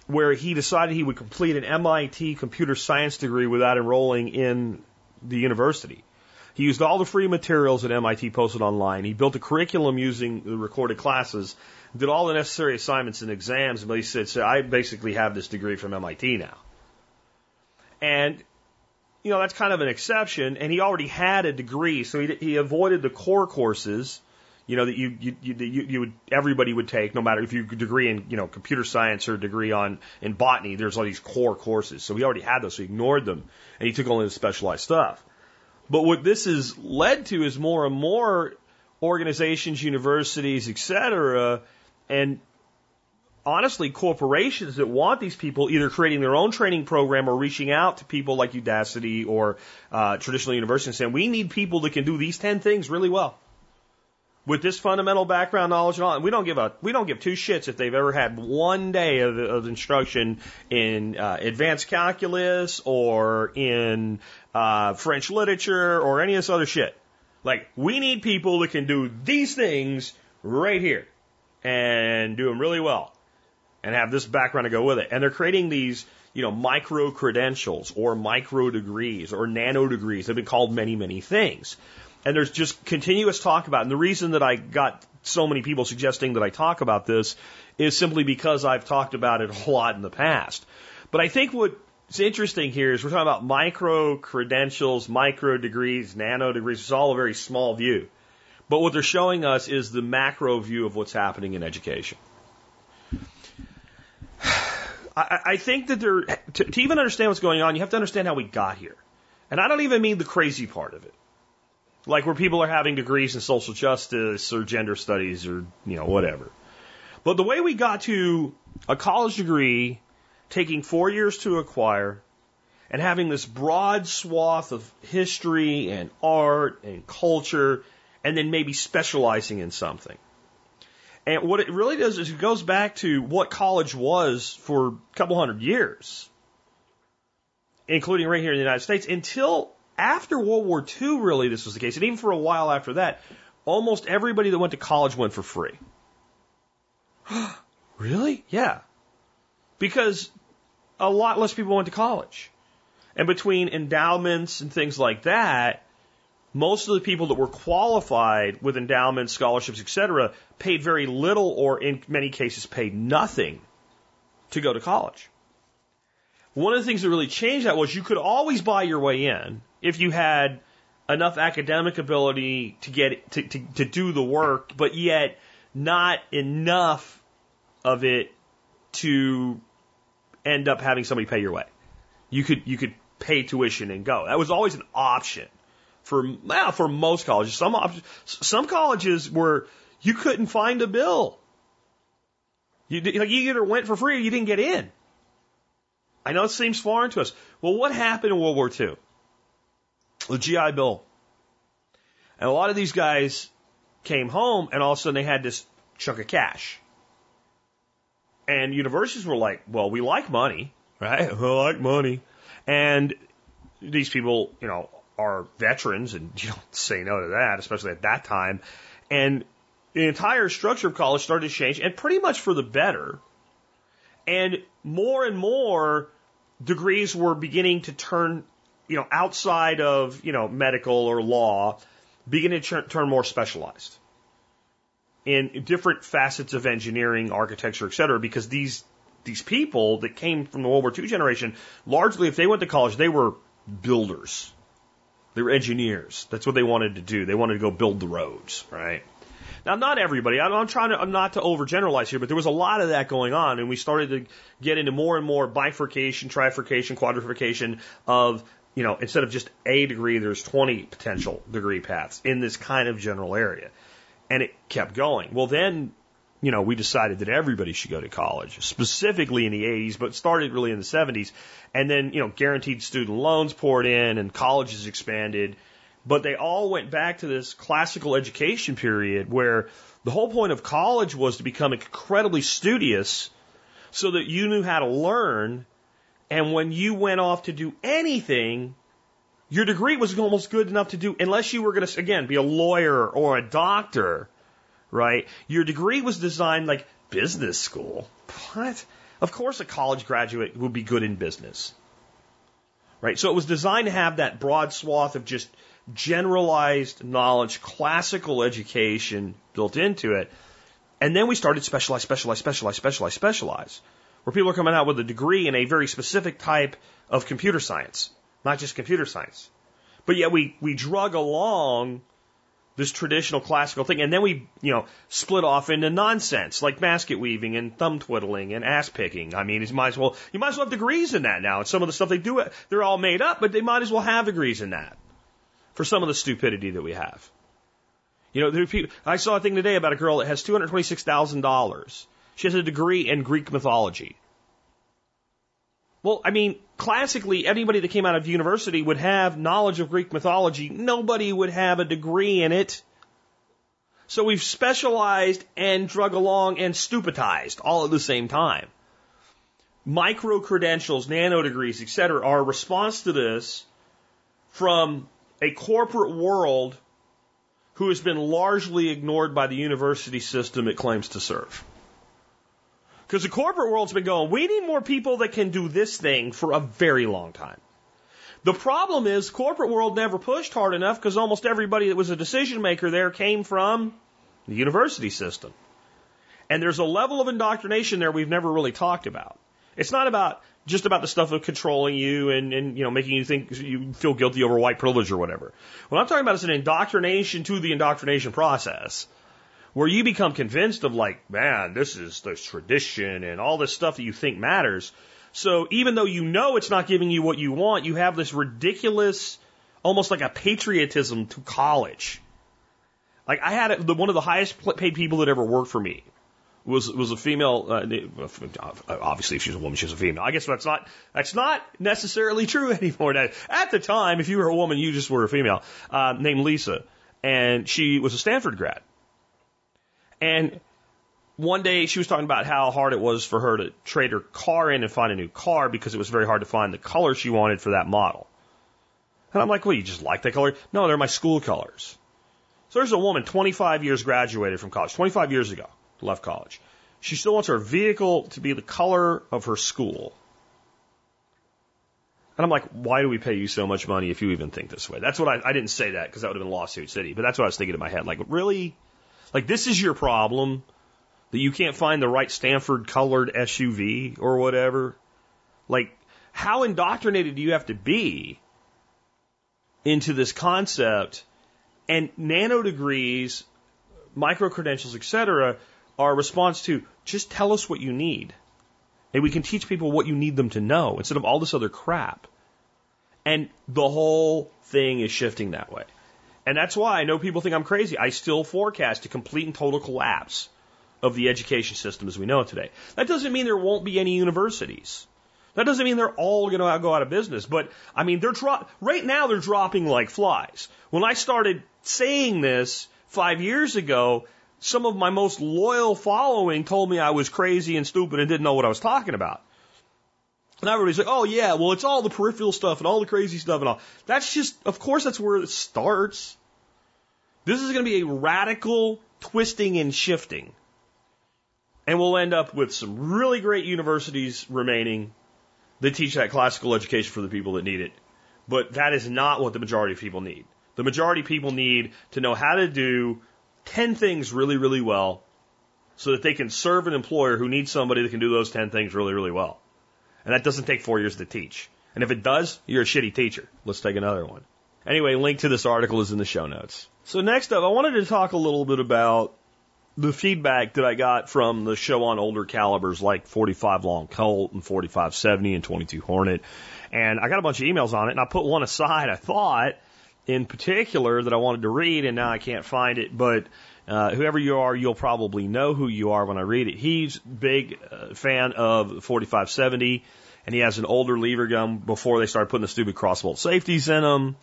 where he decided he would complete an MIT computer science degree without enrolling in the university. He used all the free materials that MIT posted online. He built a curriculum using the recorded classes, did all the necessary assignments and exams, but he said, so I basically have this degree from MIT now. And, you know, that's kind of an exception. And he already had a degree, so he, he avoided the core courses, you know, that you, you, you, you, would, everybody would take, no matter if you degree in, you know, computer science or degree on, in botany, there's all these core courses. So he already had those, so he ignored them. And he took only the specialized stuff. But what this has led to is more and more organizations, universities, et cetera, and honestly, corporations that want these people either creating their own training program or reaching out to people like Udacity or uh, traditional universities and saying, we need people that can do these 10 things really well. With this fundamental background knowledge and all, and we don't give a we don't give two shits if they've ever had one day of, of instruction in uh, advanced calculus or in uh, French literature or any of this other shit. Like we need people that can do these things right here and do them really well and have this background to go with it. And they're creating these, you know, micro credentials or micro degrees or nano degrees. They've been called many, many things. And there's just continuous talk about it. And the reason that I got so many people suggesting that I talk about this is simply because I've talked about it a lot in the past. But I think what's interesting here is we're talking about micro credentials, micro degrees, nano degrees. It's all a very small view. But what they're showing us is the macro view of what's happening in education. I, I think that there, to, to even understand what's going on, you have to understand how we got here. And I don't even mean the crazy part of it. Like where people are having degrees in social justice or gender studies or, you know, whatever. But the way we got to a college degree taking four years to acquire and having this broad swath of history and art and culture and then maybe specializing in something. And what it really does is it goes back to what college was for a couple hundred years, including right here in the United States, until after World War II, really, this was the case. And even for a while after that, almost everybody that went to college went for free. *gasps* really? Yeah. Because a lot less people went to college. And between endowments and things like that, most of the people that were qualified with endowments, scholarships, etc., paid very little or in many cases paid nothing to go to college. One of the things that really changed that was you could always buy your way in if you had enough academic ability to get to, to, to do the work, but yet not enough of it to end up having somebody pay your way. You could you could pay tuition and go. That was always an option for well, for most colleges. Some some colleges where you couldn't find a bill. You like you either went for free or you didn't get in. I know it seems foreign to us. Well, what happened in World War II? The GI Bill. And a lot of these guys came home and all of a sudden they had this chunk of cash. And universities were like, well, we like money, right? *laughs* We like money. And these people, you know, are veterans and you don't *laughs* say no to that, especially at that time. And the entire structure of college started to change and pretty much for the better. And more and more degrees were beginning to turn, you know, outside of, you know, medical or law, beginning to turn more specialized in different facets of engineering, architecture, et cetera, because these these people that came from the World War II generation, largely if they went to college, they were builders. They were engineers. That's what they wanted to do. They wanted to go build the roads, right? Now, not everybody. I'm, trying to, I'm not to overgeneralize here, but there was a lot of that going on, and we started to get into more and more bifurcation, trifurcation, quadrification of, you know, instead of just a degree, there's 20 potential degree paths in this kind of general area. And it kept going. Well, then, you know, we decided that everybody should go to college, specifically in the 80s, but started really in the 70s. And then, you know, guaranteed student loans poured in and colleges expanded. But they all went back to this classical education period where the whole point of college was to become incredibly studious so that you knew how to learn. And when you went off to do anything, your degree was almost good enough to do, unless you were going to, again, be a lawyer or a doctor, right? Your degree was designed like business school. What? Of course, a college graduate would be good in business, right? So it was designed to have that broad swath of just generalized knowledge, classical education built into it. And then we started specialize, specialize, specialize, specialize, specialize, where people are coming out with a degree in a very specific type of computer science, not just computer science. But yet we, we drug along this traditional classical thing, and then we, you know, split off into nonsense like basket weaving and thumb twiddling and ass picking. I mean, you might as well you might as well have degrees in that now. And some of the stuff they do, they're all made up, but they might as well have degrees in that for some of the stupidity that we have. You know, there are people, I saw a thing today about a girl that has $226,000. She has a degree in Greek mythology. Well, I mean, classically, anybody that came out of university would have knowledge of Greek mythology. Nobody would have a degree in it. So we've specialized and drug along and stupidized all at the same time. Micro credentials, nano degrees, etc., are a response to this from a corporate world who has been largely ignored by the university system it claims to serve. Because the corporate world's been going, we need more people that can do this thing for a very long time. The problem is corporate world never pushed hard enough because almost everybody that was a decision maker there came from the university system. And there's a level of indoctrination there we've never really talked about. It's not about just about the stuff of controlling you and, and you know making you think you feel guilty over white privilege or whatever. What I'm talking about is an indoctrination to the indoctrination process where you become convinced of like, man, this is this tradition and all this stuff that you think matters. So even though you know it's not giving you what you want, you have this ridiculous, almost like a patriotism to college. Like I had the, one of the highest paid people that ever worked for me was was a female. Uh, obviously, if she's a woman, she's a female. I guess that's not that's not necessarily *laughs* true anymore. Now, at the time, if you were a woman, you just were a female. Uh, named Lisa, and she was a Stanford grad. And one day she was talking about how hard it was for her to trade her car in and find a new car because it was very hard to find the color she wanted for that model. And I'm like, well, you just like that color? No, they're my school colors. So there's a woman, 25 years graduated from college, 25 years ago, left college. She still wants her vehicle to be the color of her school. And I'm like, why do we pay you so much money if you even think this way? That's what I, I didn't say that because that would have been lawsuit city, but that's what I was thinking in my head. Like, really? Like, this is your problem that you can't find the right Stanford colored SUV or whatever? Like, how indoctrinated do you have to be into this concept? And nano degrees, micro credentials, etc., are a response to just tell us what you need. And we can teach people what you need them to know instead of all this other crap. And the whole thing is shifting that way. And that's why I know people think I'm crazy. I still forecast a complete and total collapse of the education system as we know it today. That doesn't mean there won't be any universities. That doesn't mean they're all going to go out of business, but I mean they're dro- right now they're dropping like flies. When I started saying this 5 years ago, some of my most loyal following told me I was crazy and stupid and didn't know what I was talking about. And everybody's like, oh yeah, well it's all the peripheral stuff and all the crazy stuff and all. That's just, of course that's where it starts. This is going to be a radical twisting and shifting. And we'll end up with some really great universities remaining that teach that classical education for the people that need it. But that is not what the majority of people need. The majority of people need to know how to do 10 things really, really well so that they can serve an employer who needs somebody that can do those 10 things really, really well. And that doesn't take four years to teach. And if it does, you're a shitty teacher. Let's take another one. Anyway, link to this article is in the show notes. So next up, I wanted to talk a little bit about the feedback that I got from the show on older calibers like 45 long Colt and 4570 and 22 Hornet. And I got a bunch of emails on it and I put one aside, I thought, in particular that I wanted to read and now I can't find it, but uh, whoever you are, you'll probably know who you are when I read it. He's big uh, fan of 4570 and he has an older lever gun before they started putting the stupid crossbolt safeties in them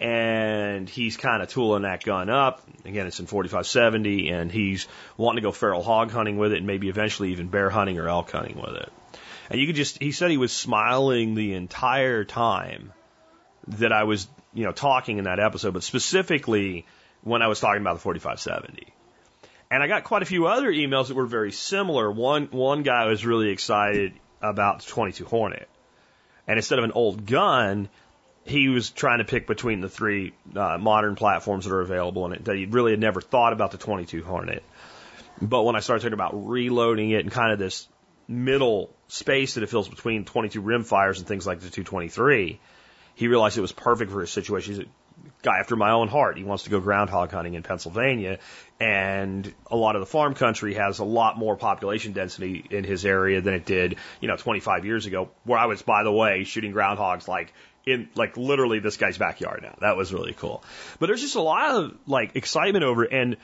and he's kind of tooling that gun up. Again, it's in 4570, and he's wanting to go feral hog hunting with it, and maybe eventually even bear hunting or elk hunting with it. And you could just, he said he was smiling the entire time that I was, you know, talking in that episode, but specifically when I was talking about the 4570. And I got quite a few other emails that were very similar. One, one guy was really excited about the 22 Hornet. And instead of an old gun, he was trying to pick between the three uh, modern platforms that are available, and it, that he really had never thought about the 22 Hornet. But when I started talking about reloading it and kind of this middle space that it fills between 22 rimfires and things like the 223, he realized it was perfect for his situation. He's a guy after my own heart. He wants to go groundhog hunting in Pennsylvania, and a lot of the farm country has a lot more population density in his area than it did, you know, 25 years ago, where I was, by the way, shooting groundhogs like in like literally this guy's backyard now. That was really cool. But there's just a lot of like excitement over it and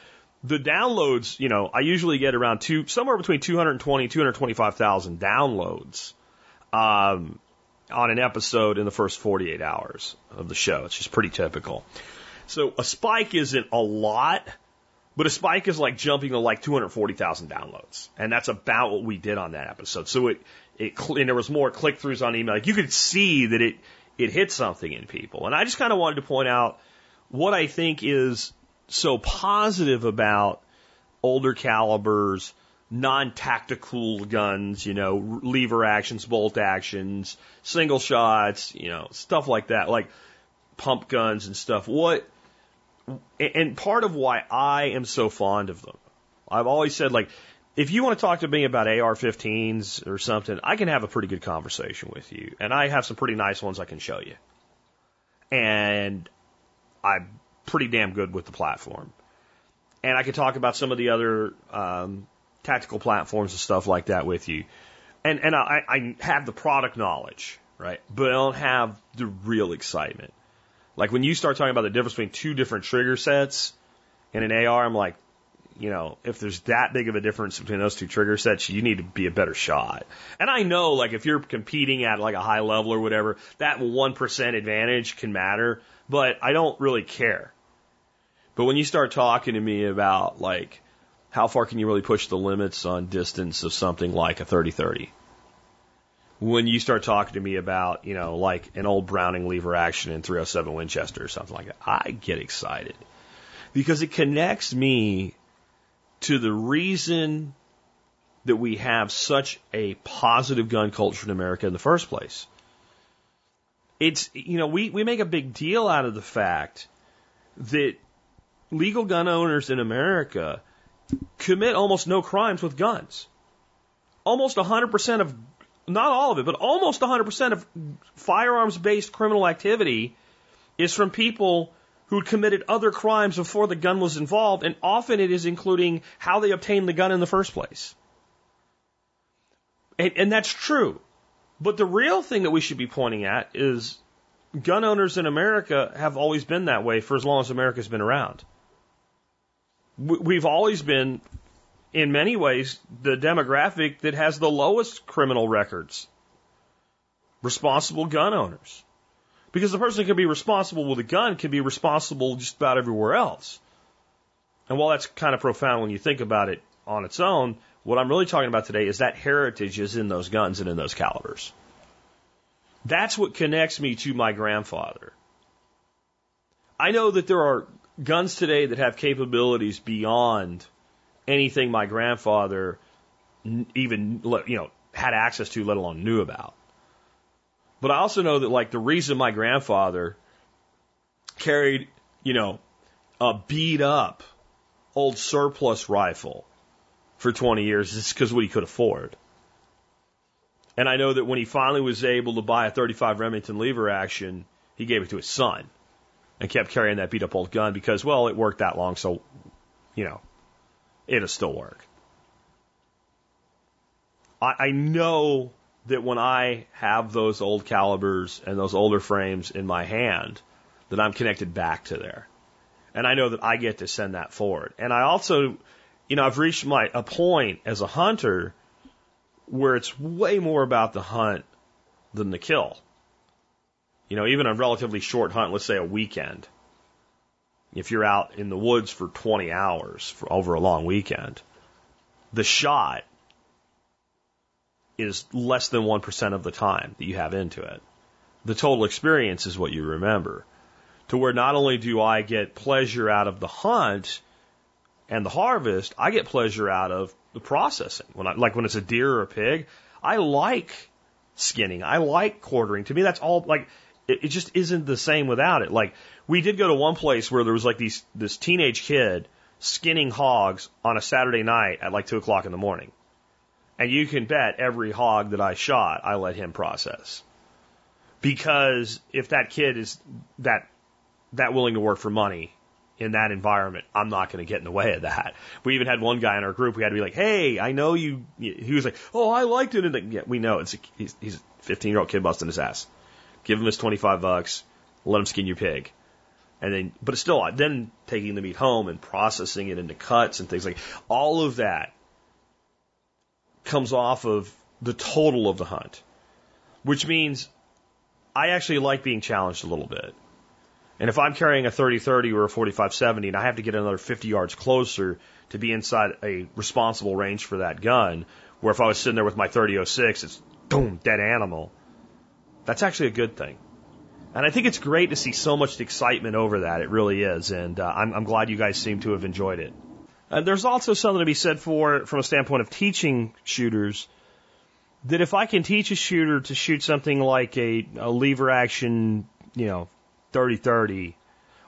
the downloads, you know, I usually get around two somewhere between 220 225,000 downloads um on an episode in the first 48 hours of the show. It's just pretty typical. So a spike isn't a lot, but a spike is like jumping to like 240,000 downloads. And that's about what we did on that episode. So it, it, and there was more click throughs on email. Like you could see that it, it hit something in people. And I just kind of wanted to point out what I think is so positive about older calibers, non-tactical guns, you know, lever actions, bolt actions, single shots, you know, stuff like that, like pump guns and stuff. What, and part of why I am so fond of them, I've always said like, if you want to talk to me about AR-15s or something, I can have a pretty good conversation with you, and I have some pretty nice ones I can show you. And I'm pretty damn good with the platform, and I can talk about some of the other um, tactical platforms and stuff like that with you. And and I, I have the product knowledge, right? But I don't have the real excitement. Like when you start talking about the difference between two different trigger sets in an AR, I'm like, you know, if there's that big of a difference between those two trigger sets, you need to be a better shot. And I know, like, if you're competing at like a high level or whatever, that 1% advantage can matter, but I don't really care. But when you start talking to me about, like, how far can you really push the limits on distance of something like a 30-30? When you start talking to me about, you know, like an old Browning lever action in 307 Winchester or something like that, I get excited because it connects me to the reason that we have such a positive gun culture in America in the first place. It's, you know, we, we make a big deal out of the fact that legal gun owners in America commit almost no crimes with guns. Almost 100% of, not all of it, but almost 100% of firearms based criminal activity is from people who committed other crimes before the gun was involved, and often it is including how they obtained the gun in the first place. And, and that's true. But the real thing that we should be pointing at is gun owners in America have always been that way for as long as America's been around. We've always been, in many ways, the demographic that has the lowest criminal records. Responsible gun owners. Because the person who can be responsible with a gun can be responsible just about everywhere else. And while that's kind of profound when you think about it on its own, what I'm really talking about today is that heritage is in those guns and in those calibers. That's what connects me to my grandfather. I know that there are guns today that have capabilities beyond anything my grandfather even you know had access to, let alone knew about. But I also know that like the reason my grandfather carried, you know, a beat up old surplus rifle for 20 years is because what he could afford. And I know that when he finally was able to buy a 35 Remington lever action, he gave it to his son and kept carrying that beat up old gun because, well, it worked that long, so, you know, it'll still work. I, I know that when I have those old calibers and those older frames in my hand, that I'm connected back to there. And I know that I get to send that forward. And I also, you know, I've reached my a point as a hunter where it's way more about the hunt than the kill. You know, even a relatively short hunt, let's say a weekend, if you're out in the woods for 20 hours for over a long weekend, the shot is less than 1% of the time that you have into it. The total experience is what you remember. To where not only do I get pleasure out of the hunt and the harvest, I get pleasure out of the processing. When I, like when it's a deer or a pig, I like skinning. I like quartering. To me, that's all like, it, it just isn't the same without it. Like we did go to one place where there was like these, this teenage kid skinning hogs on a Saturday night at like two o'clock in the morning. And you can bet every hog that I shot, I let him process. Because if that kid is that, that willing to work for money in that environment, I'm not going to get in the way of that. We even had one guy in our group. We had to be like, "Hey, I know you." He was like, "Oh, I liked it." And like, yeah, we know it's a, he's, he's a 15 year old kid busting his ass. Give him his 25 bucks. Let him skin your pig. And then, but it's still then taking the meat home and processing it into cuts and things like all of that comes off of the total of the hunt, which means I actually like being challenged a little bit. And if I'm carrying a 30-30 or a 45-70 and I have to get another 50 yards closer to be inside a responsible range for that gun, where if I was sitting there with my 30-06, it's boom, dead animal. That's actually a good thing. And I think it's great to see so much excitement over that. It really is. And uh, I'm, I'm glad you guys seem to have enjoyed it. And there's also something to be said for, from a standpoint of teaching shooters, that if I can teach a shooter to shoot something like a, a lever action, you know, 30-30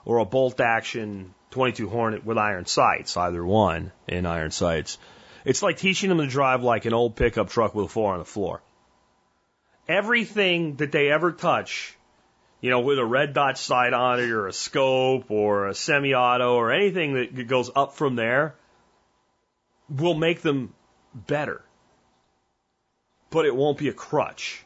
or a bolt action 22 Hornet with iron sights, either one in iron sights. It's like teaching them to drive like an old pickup truck with a floor on the floor. Everything that they ever touch, you know, with a red dot sight on it or a scope or a semi-auto or anything that goes up from there will make them better. But it won't be a crutch.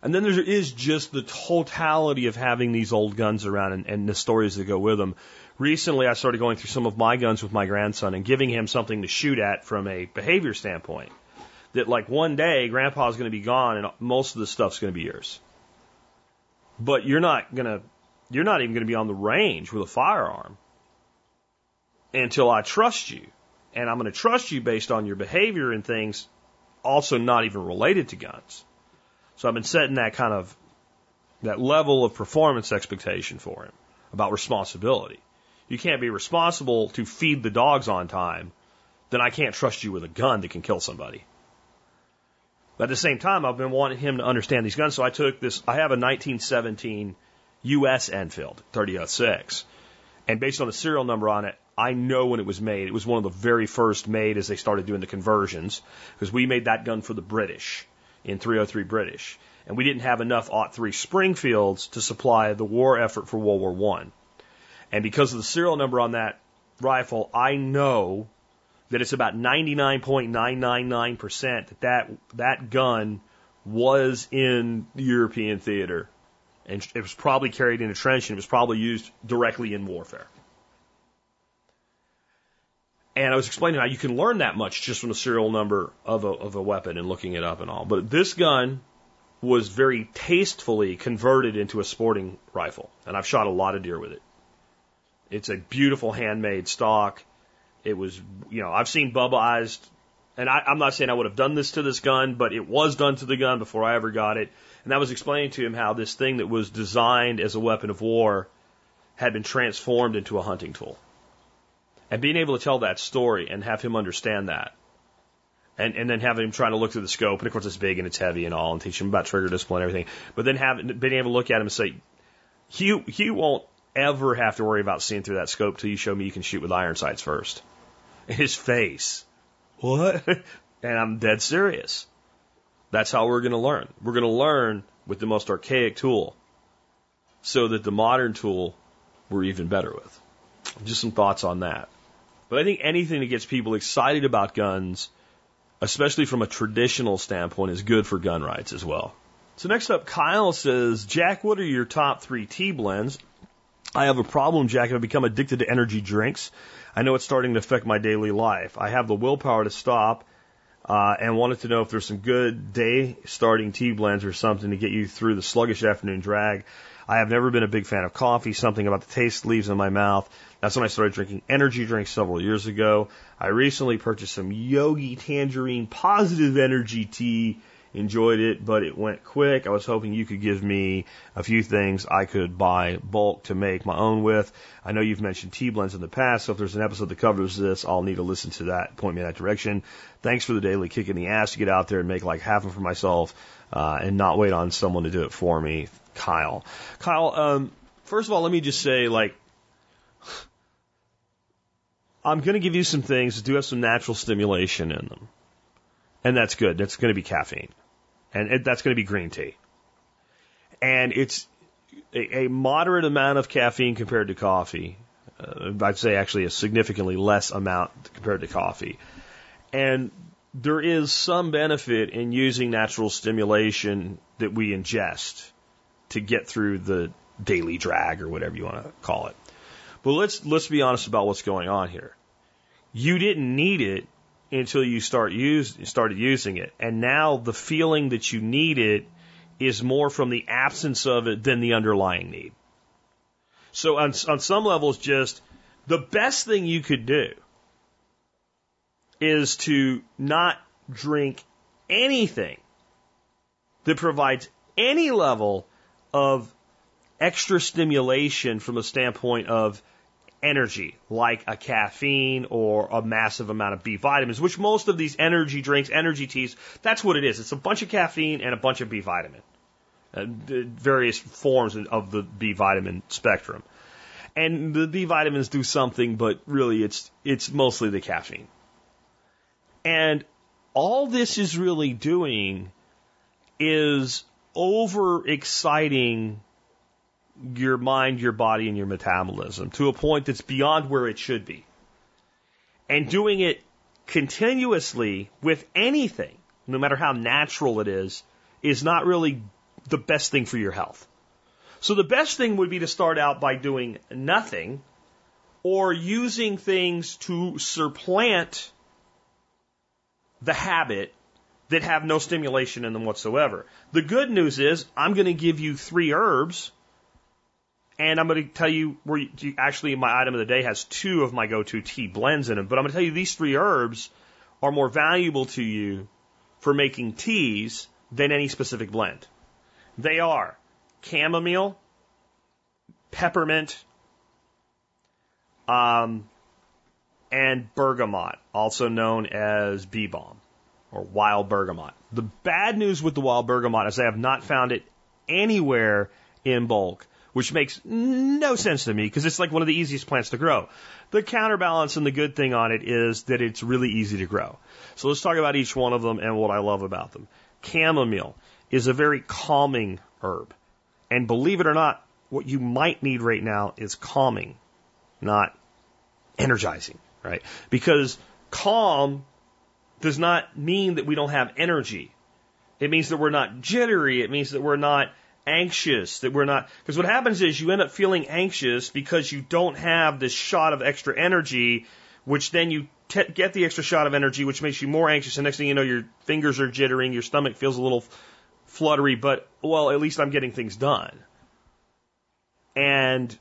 And then there is just the totality of having these old guns around and, and the stories that go with them. Recently, I started going through some of my guns with my grandson and giving him something to shoot at from a behavior standpoint. That like one day, grandpa's going to be gone and most of the stuff's going to be yours. But you're not going to, you're not even going to be on the range with a firearm until I trust you. And I'm going to trust you based on your behavior and things also not even related to guns. So I've been setting that kind of that level of performance expectation for him about responsibility. You can't be responsible to feed the dogs on time, then I can't trust you with a gun that can kill somebody. But at the same time, I've been wanting him to understand these guns, so I took this. I have a 1917 U.S. Enfield 3006, and based on the serial number on it, I know when it was made. It was one of the very first made as they started doing the conversions, because we made that gun for the British in 303 British. And we didn't have enough Aught 3 Springfields to supply the war effort for World War One. And because of the serial number on that rifle, I know that it's about 99.999% that, that that gun was in the European theater. And it was probably carried in a trench and it was probably used directly in warfare. And I was explaining how you can learn that much just from the serial number of a, of a weapon and looking it up and all. But this gun was very tastefully converted into a sporting rifle. And I've shot a lot of deer with it. It's a beautiful handmade stock. It was, you know, I've seen Bubbaized, and I, I'm not saying I would have done this to this gun, but it was done to the gun before I ever got it. And that was explaining to him how this thing that was designed as a weapon of war had been transformed into a hunting tool. And being able to tell that story and have him understand that. And, and then having him trying to look through the scope, and of course it's big and it's heavy and all, and teach him about trigger discipline and everything. But then having being able to look at him and say, Hugh, Hugh won't ever have to worry about seeing through that scope till you show me you can shoot with iron sights first. His face What? *laughs* and I'm dead serious. That's how we're going to learn. We're going to learn with the most archaic tool so that the modern tool we're even better with. Just some thoughts on that. But I think anything that gets people excited about guns, especially from a traditional standpoint, is good for gun rights as well. So next up, Kyle says, Jack, what are your top three tea blends? I have a problem, Jack. I've become addicted to energy drinks. I know it's starting to affect my daily life. I have the willpower to stop, uh, and wanted to know if there's some good day starting tea blends or something to get you through the sluggish afternoon drag. I have never been a big fan of coffee. Something about the taste leaves in my mouth. That's when I started drinking energy drinks several years ago. I recently purchased some Yogi Tangerine Positive Energy Tea. Enjoyed it, but it went quick. I was hoping you could give me a few things I could buy bulk to make my own with. I know you've mentioned tea blends in the past, so if there's an episode that covers this, I'll need to listen to that, point me in that direction. Thanks for the daily kick in the ass to get out there and make like half of for myself, uh, and not wait on someone to do it for me. Kyle. Kyle, um, first of all, let me just say, like, I'm going to give you some things that do have some natural stimulation in them. And that's good. That's going to be caffeine. And it, that's going to be green tea. And it's a, a moderate amount of caffeine compared to coffee. Uh, I'd say actually a significantly less amount compared to coffee. And there is some benefit in using natural stimulation that we ingest to get through the daily drag or whatever you want to call it. But let's let's be honest about what's going on here. You didn't need it until you start use started using it, and now the feeling that you need it is more from the absence of it than the underlying need. So on on some levels, just the best thing you could do is to not drink anything that provides any level of extra stimulation from a standpoint of energy, like a caffeine or a massive amount of B vitamins, which most of these energy drinks, energy teas, that's what it is. It's a bunch of caffeine and a bunch of B vitamin, uh, various forms of the B vitamin spectrum. And the B vitamins do something, but really it's, it's mostly the caffeine. And all this is really doing is over exciting your mind, your body, and your metabolism to a point that's beyond where it should be. And doing it continuously with anything, no matter how natural it is, is not really the best thing for your health. So the best thing would be to start out by doing nothing or using things to supplant the habit that have no stimulation in them whatsoever. The good news is I'm going to give you three herbs and I'm going to tell you where you, actually my item of the day has two of my go-to tea blends in them, but I'm going to tell you these three herbs are more valuable to you for making teas than any specific blend. They are chamomile, peppermint, um, and bergamot, also known as bee balm or wild bergamot. The bad news with the wild bergamot is I have not found it anywhere in bulk, which makes no sense to me because it's like one of the easiest plants to grow. The counterbalance and the good thing on it is that it's really easy to grow. So let's talk about each one of them and what I love about them. Chamomile is a very calming herb. And believe it or not, what you might need right now is calming, not energizing, right? Because calm does not mean that we don't have energy. It means that we're not jittery. It means that we're not anxious, that we're not, because what happens is you end up feeling anxious because you don't have this shot of extra energy, which then you te- get the extra shot of energy, which makes you more anxious. And next thing you know, your fingers are jittering, your stomach feels a little fluttery, but well, at least I'm getting things done. And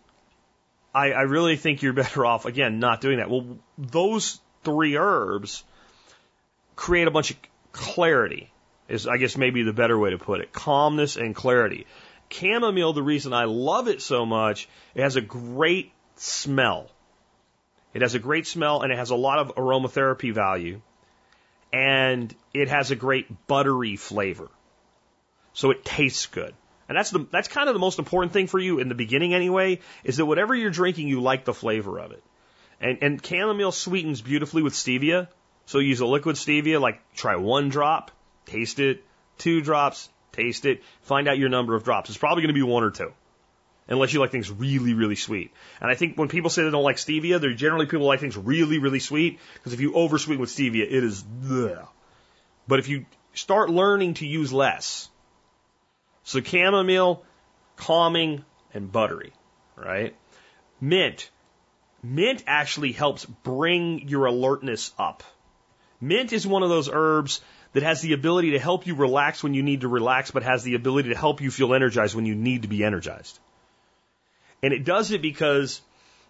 I, I really think you're *laughs* better off, again, not doing that. Well, those three herbs create a bunch of clarity is I guess maybe the better way to put it. Calmness and clarity. Chamomile, the reason I love it so much, it has a great smell. It has a great smell and it has a lot of aromatherapy value. And it has a great buttery flavor. So it tastes good. And that's the that's kind of the most important thing for you in the beginning anyway, is that whatever you're drinking, you like the flavor of it. And and chamomile sweetens beautifully with stevia, So use a liquid stevia, like try one drop, taste it, two drops, taste it, find out your number of drops. It's probably going to be one or two. Unless you like things really, really sweet. And I think when people say they don't like stevia, they're generally people like things really, really sweet. Because if you oversweet with stevia, it is bleh. But if you start learning to use less, so chamomile, calming, and buttery, right? Mint. Mint actually helps bring your alertness up. Mint is one of those herbs that has the ability to help you relax when you need to relax, but has the ability to help you feel energized when you need to be energized. And it does it because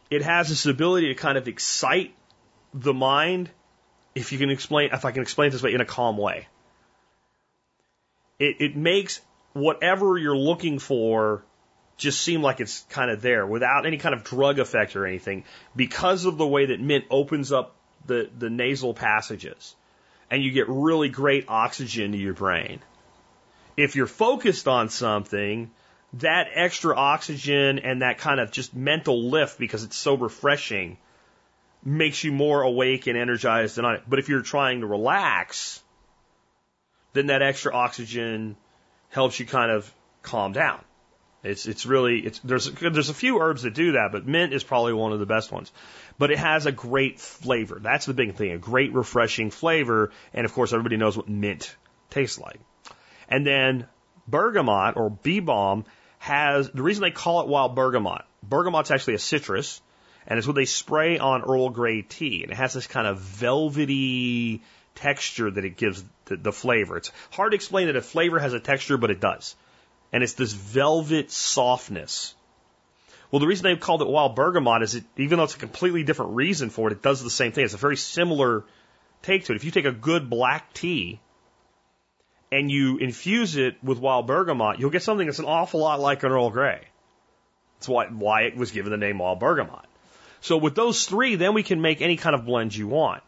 it has this ability to kind of excite the mind, if you can explain, if I can explain this way, in a calm way. It, it makes whatever you're looking for just seem like it's kind of there without any kind of drug effect or anything because of the way that mint opens up the, the nasal passages and you get really great oxygen to your brain. If you're focused on something, that extra oxygen and that kind of just mental lift because it's so refreshing makes you more awake and energized and on it. But if you're trying to relax, then that extra oxygen helps you kind of calm down. It's it's really it's there's there's a few herbs that do that, but mint is probably one of the best ones. But it has a great flavor. That's the big thing, a great refreshing flavor, and of course everybody knows what mint tastes like. And then bergamot or bee balm has the reason they call it wild bergamot. Bergamot's actually a citrus, and it's what they spray on Earl Grey tea, and it has this kind of velvety texture that it gives the, the flavor. It's hard to explain that a flavor has a texture, but it does. And it's this velvet softness. Well, the reason they've called it wild bergamot is it, even though it's a completely different reason for it, it does the same thing. It's a very similar take to it. If you take a good black tea and you infuse it with wild bergamot, you'll get something that's an awful lot like an Earl Grey. That's why, why it was given the name wild bergamot. So with those three, then we can make any kind of blend you want.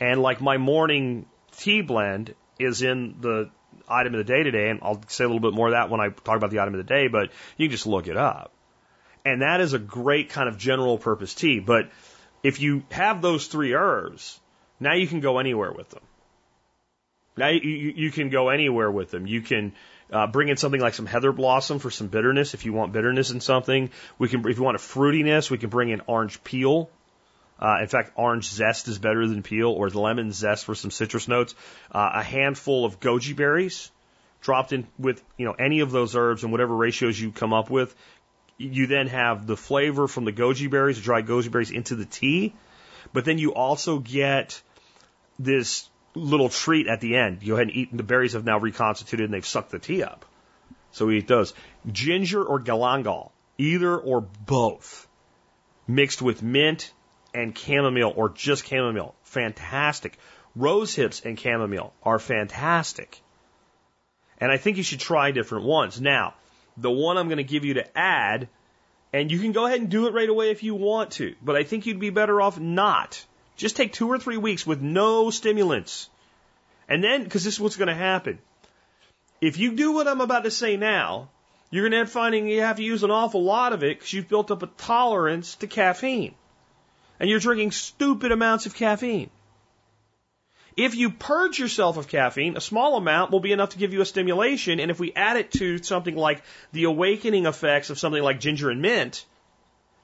And like my morning tea blend is in the item of the day today, and I'll say a little bit more of that when I talk about the item of the day, but you can just look it up. And that is a great kind of general purpose tea. But if you have those three herbs, now you can go anywhere with them. Now you, you can go anywhere with them. You can uh, bring in something like some heather blossom for some bitterness if you want bitterness in something. We can, if you want a fruitiness, we can bring in orange peel. Uh, in fact, orange zest is better than peel, or lemon zest for some citrus notes. Uh, a handful of goji berries dropped in with you know any of those herbs and whatever ratios you come up with. You then have the flavor from the goji berries, the dried goji berries, into the tea, but then you also get this little treat at the end. You go ahead and eat. The berries have now reconstituted and they've sucked the tea up. So we eat those. Ginger or galangal, either or both, mixed with mint and chamomile or just chamomile, fantastic. Rose hips and chamomile are fantastic. And I think you should try different ones. Now, the one I'm going to give you to add, and you can go ahead and do it right away if you want to, but I think you'd be better off not. Just take two or three weeks with no stimulants. And then, because this is what's going to happen. If you do what I'm about to say now, you're going to end up finding you have to use an awful lot of it because you've built up a tolerance to caffeine. And you're drinking stupid amounts of caffeine. If you purge yourself of caffeine, a small amount will be enough to give you a stimulation. And if we add it to something like the awakening effects of something like ginger and mint,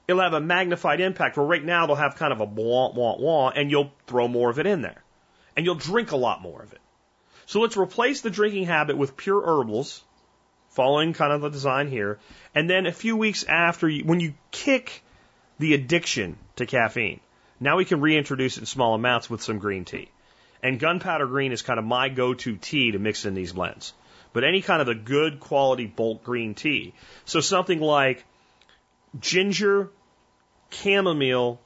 it'll have a magnified impact. Where right now it'll have kind of a wah, wah, wah, and you'll throw more of it in there. And you'll drink a lot more of it. So let's replace the drinking habit with pure herbals, following kind of the design here. And then a few weeks after, when you kick the addiction to caffeine, now we can reintroduce it in small amounts with some green tea. And gunpowder green is kind of my go-to tea to mix in these blends. But any kind of a good quality bulk green tea. So something like ginger, chamomile,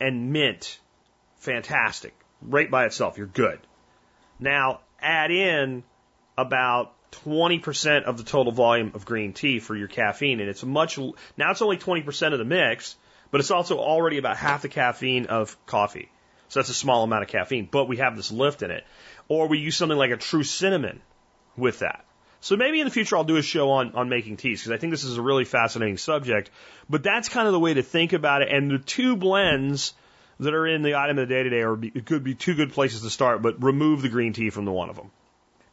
and mint. Fantastic. Right by itself. You're good. Now add in about 20% of the total volume of green tea for your caffeine. And it's much, now it's only 20% of the mix, but it's also already about half the caffeine of coffee. So that's a small amount of caffeine, but we have this lift in it. Or we use something like a true cinnamon with that. So maybe in the future I'll do a show on, on making teas because I think this is a really fascinating subject. But that's kind of the way to think about it. And the two blends that are in the item of the day today are could be two good places to start, but remove the green tea from the one of them.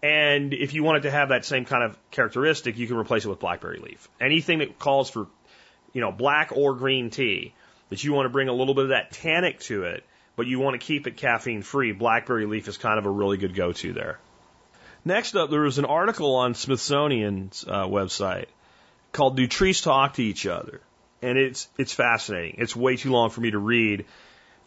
And if you want it to have that same kind of characteristic, you can replace it with blackberry leaf. Anything that calls for, you know, black or green tea, that you want to bring a little bit of that tannic to it, but you want to keep it caffeine free, blackberry leaf is kind of a really good go to there. Next up, there was an article on Smithsonian's uh, website called "Do Trees Talk to Each Other?" and it's it's fascinating. It's way too long for me to read,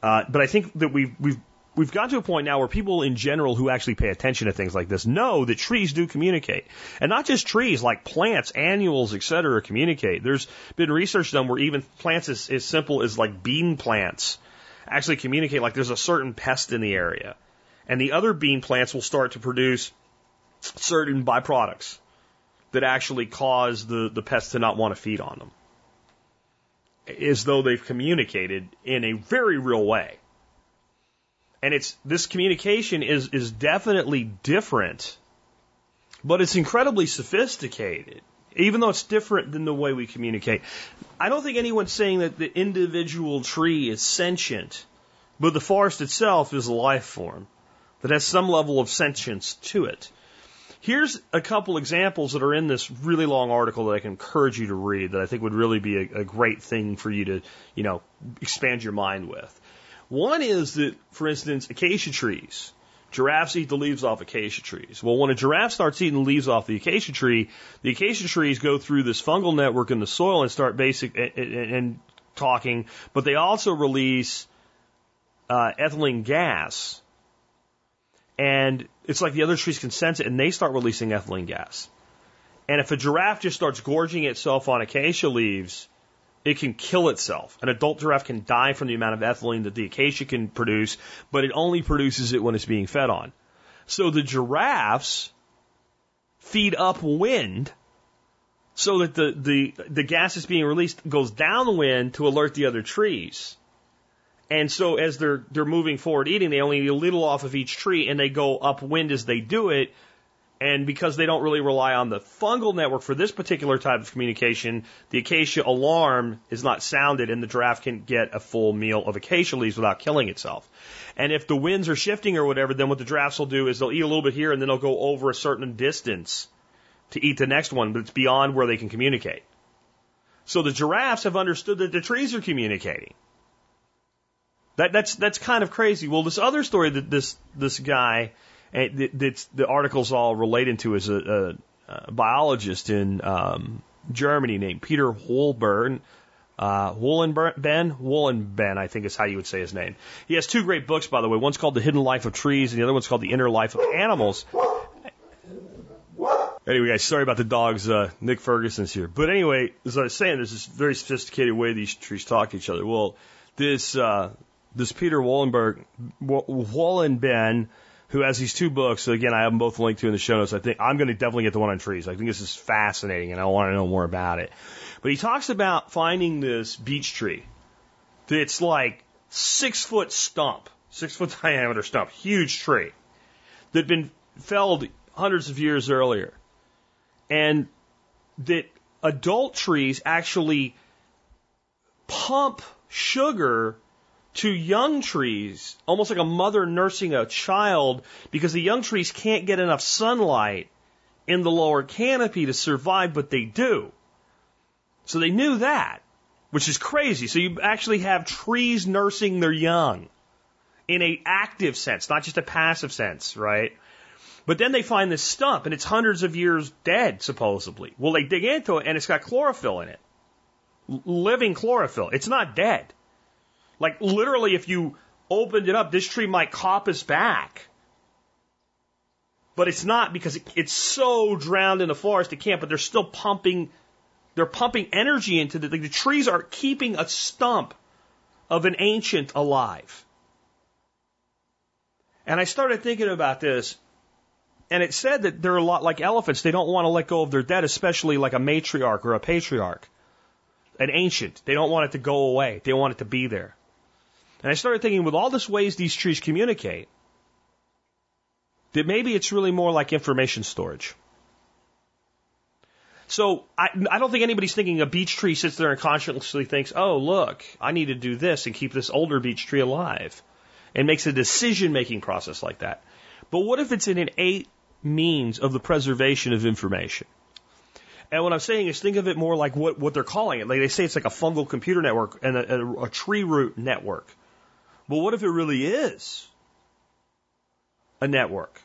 uh, but I think that we've we've we've got to a point now where people in general who actually pay attention to things like this know that trees do communicate, and not just trees, like plants, annuals, et cetera, communicate. There's been research done where even plants as, as simple as like bean plants actually communicate. Like there's a certain pest in the area, and the other bean plants will start to produce certain byproducts that actually cause the, the pests to not want to feed on them. As though they've communicated in a very real way. And it's this communication is is definitely different, but it's incredibly sophisticated. Even though it's different than the way we communicate. I don't think anyone's saying that the individual tree is sentient, but the forest itself is a life form that has some level of sentience to it. Here's a couple examples that are in this really long article that I can encourage you to read that I think would really be a, a great thing for you to, you know, expand your mind with. One is that, for instance, acacia trees. Giraffes eat the leaves off acacia trees. Well, when a giraffe starts eating the leaves off the acacia tree, the acacia trees go through this fungal network in the soil and start basic and, and, and talking, but they also release uh, ethylene gas. And it's like the other trees can sense it and they start releasing ethylene gas. And if a giraffe just starts gorging itself on acacia leaves, it can kill itself. An adult giraffe can die from the amount of ethylene that the acacia can produce, but it only produces it when it's being fed on. So the giraffes feed upwind so that the, the, the gas that's being released goes downwind to alert the other trees. And so as they're they're moving forward eating, they only eat a little off of each tree and they go upwind as they do it. And because they don't really rely on the fungal network for this particular type of communication, the acacia alarm is not sounded and the giraffe can get a full meal of acacia leaves without killing itself. And if the winds are shifting or whatever, then what the giraffes will do is they'll eat a little bit here and then they'll go over a certain distance to eat the next one, but it's beyond where they can communicate. So the giraffes have understood that the trees are communicating. That, that's that's kind of crazy. Well, this other story that this this guy that's the article's all related to is a, a, a biologist in um, Germany named Peter Wohlleben. Uh, Wohlenben, Wohlenben, I think is how you would say his name. He has two great books, by the way. One's called The Hidden Life of Trees, and the other one's called The Inner Life of Animals. Anyway, guys, sorry about the dogs. Uh, Nick Ferguson's here. But anyway, as I was saying, there's this very sophisticated way these trees talk to each other. Well, this uh, this Peter Wallenberg, Wohlenben, who has these two books. So again, I have them both linked to in the show notes. I think I'm going to definitely get the one on trees. I think this is fascinating, and I want to know more about it. But he talks about finding this beech tree. It's like six foot stump, six foot *laughs* diameter stump, huge tree that'd been felled hundreds of years earlier, and that adult trees actually pump sugar to young trees, almost like a mother nursing a child, because the young trees can't get enough sunlight in the lower canopy to survive, but they do. So they knew that, which is crazy. So you actually have trees nursing their young in a active sense, not just a passive sense, right? But then they find this stump and it's hundreds of years dead, supposedly. Well, they dig into it and it's got chlorophyll in it. living chlorophyll. It's not dead. Like literally, if you opened it up, this tree might cop coppice back. But it's not because it, it's so drowned in the forest it can't, but they're still pumping, they're pumping energy into the, the trees are keeping a stump of an ancient alive. And I started thinking about this, and it said that they're a lot like elephants. They don't want to let go of their dead, especially like a matriarch or a patriarch, an ancient. They don't want it to go away. They want it to be there. And I started thinking, with all this ways these trees communicate, that maybe it's really more like information storage. So I, I don't think anybody's thinking a beech tree sits there and consciously thinks, oh, look, I need to do this and keep this older beech tree alive and makes a decision making process like that. But what if it's an innate means of the preservation of information? And what I'm saying is think of it more like what, what they're calling it. Like they say it's like a fungal computer network and a, a, a tree root network. But what if it really is a network?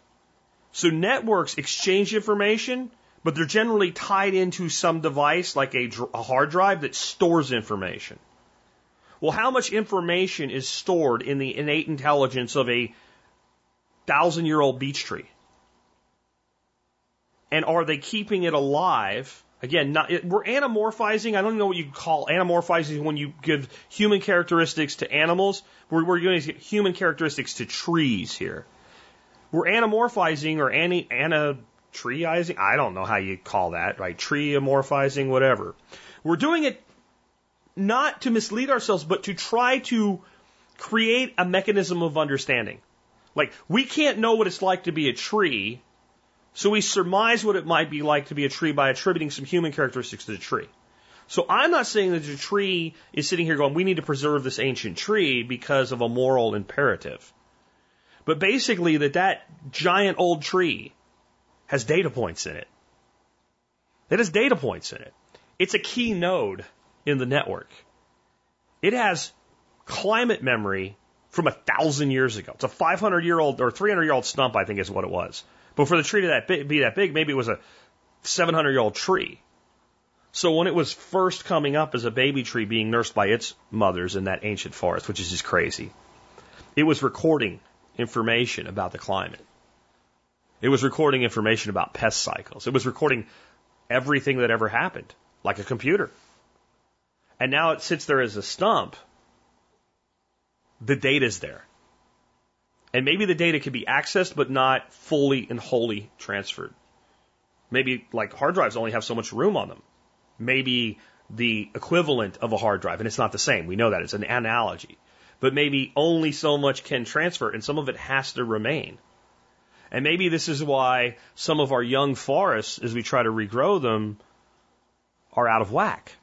So networks exchange information, but they're generally tied into some device like a, a hard drive that stores information. Well, how much information is stored in the innate intelligence of a thousand year old beech tree? And are they keeping it alive? Again, not, it, we're anamorphizing. I don't know what you call anamorphizing when you give human characteristics to animals. We're, we're giving human characteristics to trees here. We're anamorphizing or ani, anatreizing. I don't know how you call that, right? Tree amorphizing, whatever. We're doing it not to mislead ourselves, but to try to create a mechanism of understanding. Like, we can't know what it's like to be a tree, so we surmise what it might be like to be a tree by attributing some human characteristics to the tree. So I'm not saying that the tree is sitting here going, we need to preserve this ancient tree because of a moral imperative. But basically that that giant old tree has data points in it. It has data points in it. It's a key node in the network. It has climate memory from a thousand years ago. It's a 500 year old or 300 year old stump, I think is what it was. But for the tree to that big, be that big, maybe it was a 700 year old tree. So when it was first coming up as a baby tree being nursed by its mothers in that ancient forest, which is just crazy, it was recording information about the climate. It was recording information about pest cycles. It was recording everything that ever happened, like a computer. And now it sits there as a stump. The data's there. And maybe the data can be accessed, but not fully and wholly transferred. Maybe like hard drives only have so much room on them. Maybe the equivalent of a hard drive, and it's not the same. We know that. It's an analogy. But maybe only so much can transfer, and some of it has to remain. And maybe this is why some of our young forests, as we try to regrow them, are out of whack.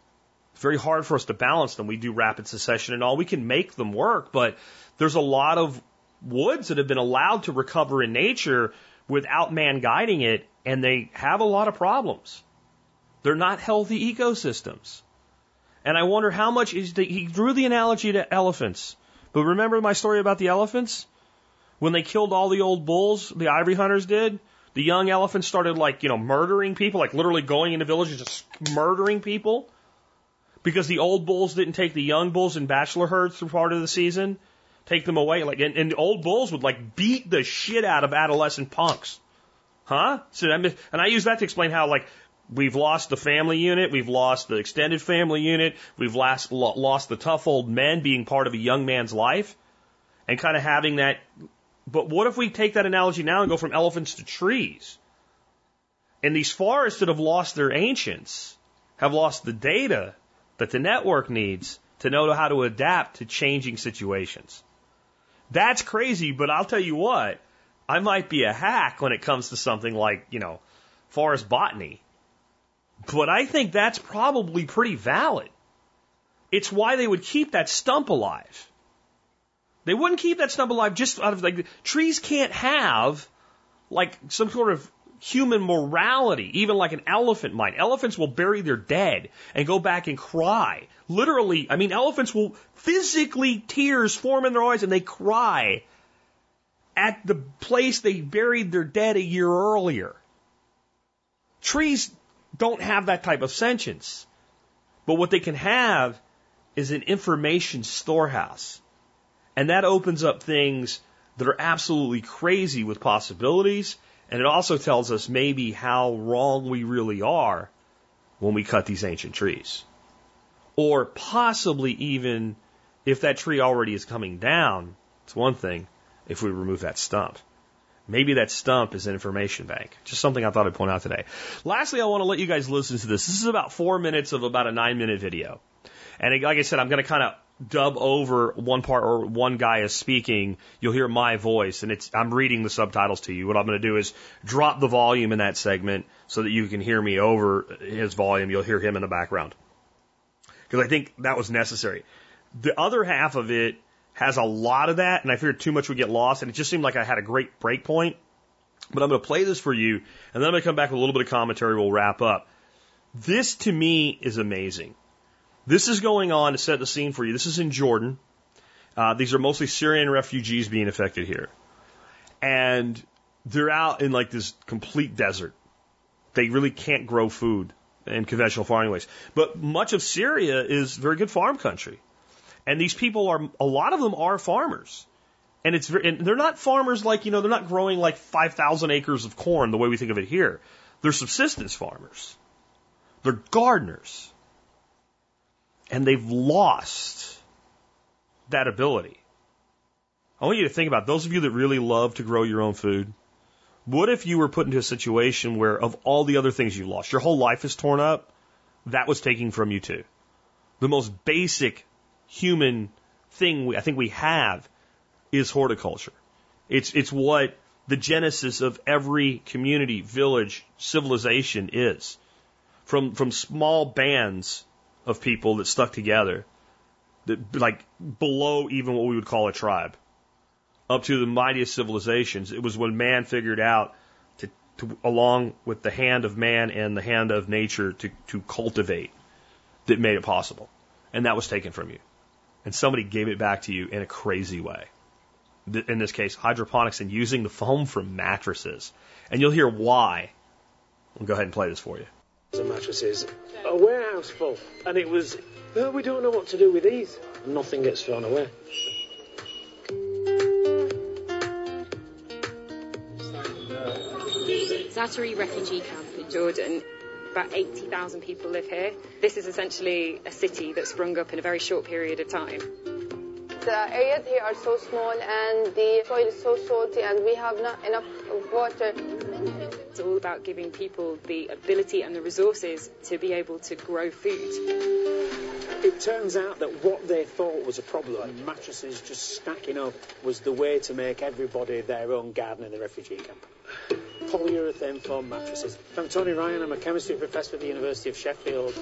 It's very hard for us to balance them. We do rapid succession and all. We can make them work, but there's a lot of woods that have been allowed to recover in nature without man guiding it, and they have a lot of problems. They're not healthy ecosystems. And I wonder how much is the, he drew the analogy to elephants. But remember my story about the elephants? When they killed all the old bulls, the ivory hunters did, the young elephants started like, you know, murdering people, like literally going into villages, just murdering people. Because the old bulls didn't take the young bulls in bachelor herds through part of the season take them away. Like, and, and old bulls would like beat the shit out of adolescent punks. Huh? So, and I use that to explain how like we've lost the family unit, we've lost the extended family unit, we've lost, lost the tough old men being part of a young man's life and kind of having that. But what if we take that analogy now and go from elephants to trees? And these forests that have lost their ancients have lost the data that the network needs to know how to adapt to changing situations. That's crazy, but I'll tell you what, I might be a hack when it comes to something like, you know, forest botany. But I think that's probably pretty valid. It's why they would keep that stump alive. They wouldn't keep that stump alive just out of like, trees can't have like some sort of human morality, even like an elephant might. Elephants will bury their dead and go back and cry. Literally, I mean, elephants will physically tears form in their eyes and they cry at the place they buried their dead a year earlier. Trees don't have that type of sentience. But what they can have is an information storehouse. And that opens up things that are absolutely crazy with possibilities and it also tells us maybe how wrong we really are when we cut these ancient trees. Or possibly even if that tree already is coming down, it's one thing if we remove that stump. Maybe that stump is an information bank. Just something I thought I'd point out today. Lastly, I want to let you guys listen to this. This is about four minutes of about a nine minute video. And like I said, I'm going to kind of dub over one part or one guy is speaking, you'll hear my voice and it's I'm reading the subtitles to you. What I'm going to do is drop the volume in that segment so that you can hear me over his volume. You'll hear him in the background. Because I think that was necessary. The other half of it has a lot of that, and I figured too much would get lost, and it just seemed like I had a great break point. But I'm going to play this for you, and then I'm going to come back with a little bit of commentary. We'll wrap up. This to me is amazing. This is going on to set the scene for you. This is in Jordan. Uh, these are mostly Syrian refugees being affected here. And they're out in like this complete desert. They really can't grow food in conventional farming ways. But much of Syria is very good farm country. And these people are, a lot of them are farmers. And it's very, and they're not farmers like, you know, they're not growing like 5,000 acres of corn the way we think of it here. They're subsistence farmers. They're gardeners. And they've lost that ability. I want you to think about those of you that really love to grow your own food. What if you were put into a situation where, of all the other things you lost, your whole life is torn up? That was taken from you too. The most basic human thing we, I think we have is horticulture. It's, it's what the genesis of every community, village, civilization is. From, from small bands of people that stuck together, that, like below even what we would call a tribe, up to the mightiest civilizations. It was when man figured out to, to along with the hand of man and the hand of nature to, to cultivate that made it possible. And that was taken from you. And somebody gave it back to you in a crazy way in this case, hydroponics and using the foam from mattresses. And you'll hear why. I'll go ahead and play this for you. The mattresses, uh, a warehouse full, and it was, oh, we don't know what to do with these. Nothing gets thrown away. Zaatari refugee camp in Jordan. About 80,000 people live here. This is essentially a city that sprung up in a very short period of time. The areas here are so small and the soil is so salty and we have not enough water. It's all about giving people the ability and the resources to be able to grow food. It turns out that what they thought was a problem, mattresses just stacking up, was the way to make everybody their own garden in the refugee camp. Polyurethane foam mattresses. I'm Tony Ryan, I'm a chemistry professor at the University of Sheffield.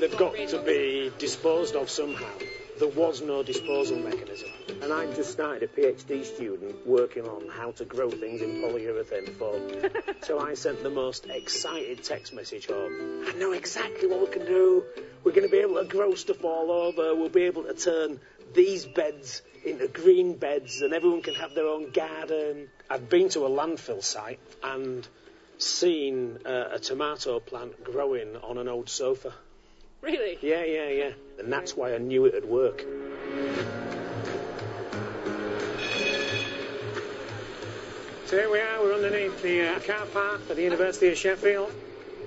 They've got to be disposed of somehow. There was no disposal mechanism. And I've just started a PhD student working on how to grow things in polyurethane foam. *laughs* so I sent the most excited text message home. I know exactly what we can do. We're going to be able to grow stuff all over. We'll be able to turn these beds into green beds and everyone can have their own garden. I've been to a landfill site and seen uh, a tomato plant growing on an old sofa. *laughs* Really? Yeah, yeah, yeah. And that's why I knew it'd work. So here we are, we're underneath the uh, car park at the University of Sheffield.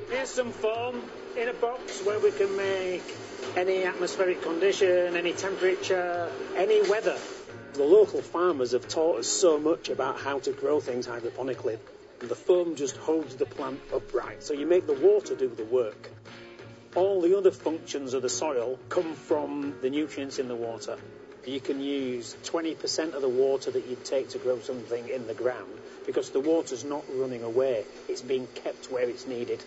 Here's some foam in a box where we can make any atmospheric condition, any temperature, any weather. The local farmers have taught us so much about how to grow things hydroponically. The foam just holds the plant upright, so you make the water do the work. All the other functions of the soil come from the nutrients in the water. You can use 20% of the water that you'd take to grow something in the ground because the water's not running away, it's being kept where it's needed.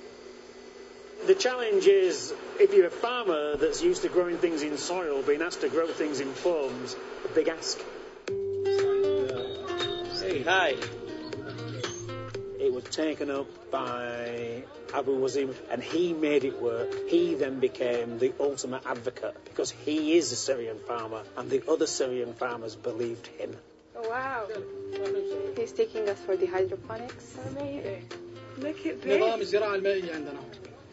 The challenge is if you're a farmer that's used to growing things in soil, being asked to grow things in foams, a big ask. Hey, hi. It was taken up by Abu Wazim and he made it work. He then became the ultimate advocate because he is a Syrian farmer and the other Syrian farmers believed him. Oh, wow. He's taking us for the hydroponics. Amazing. Look at نظام this. الزراعة المائية عندنا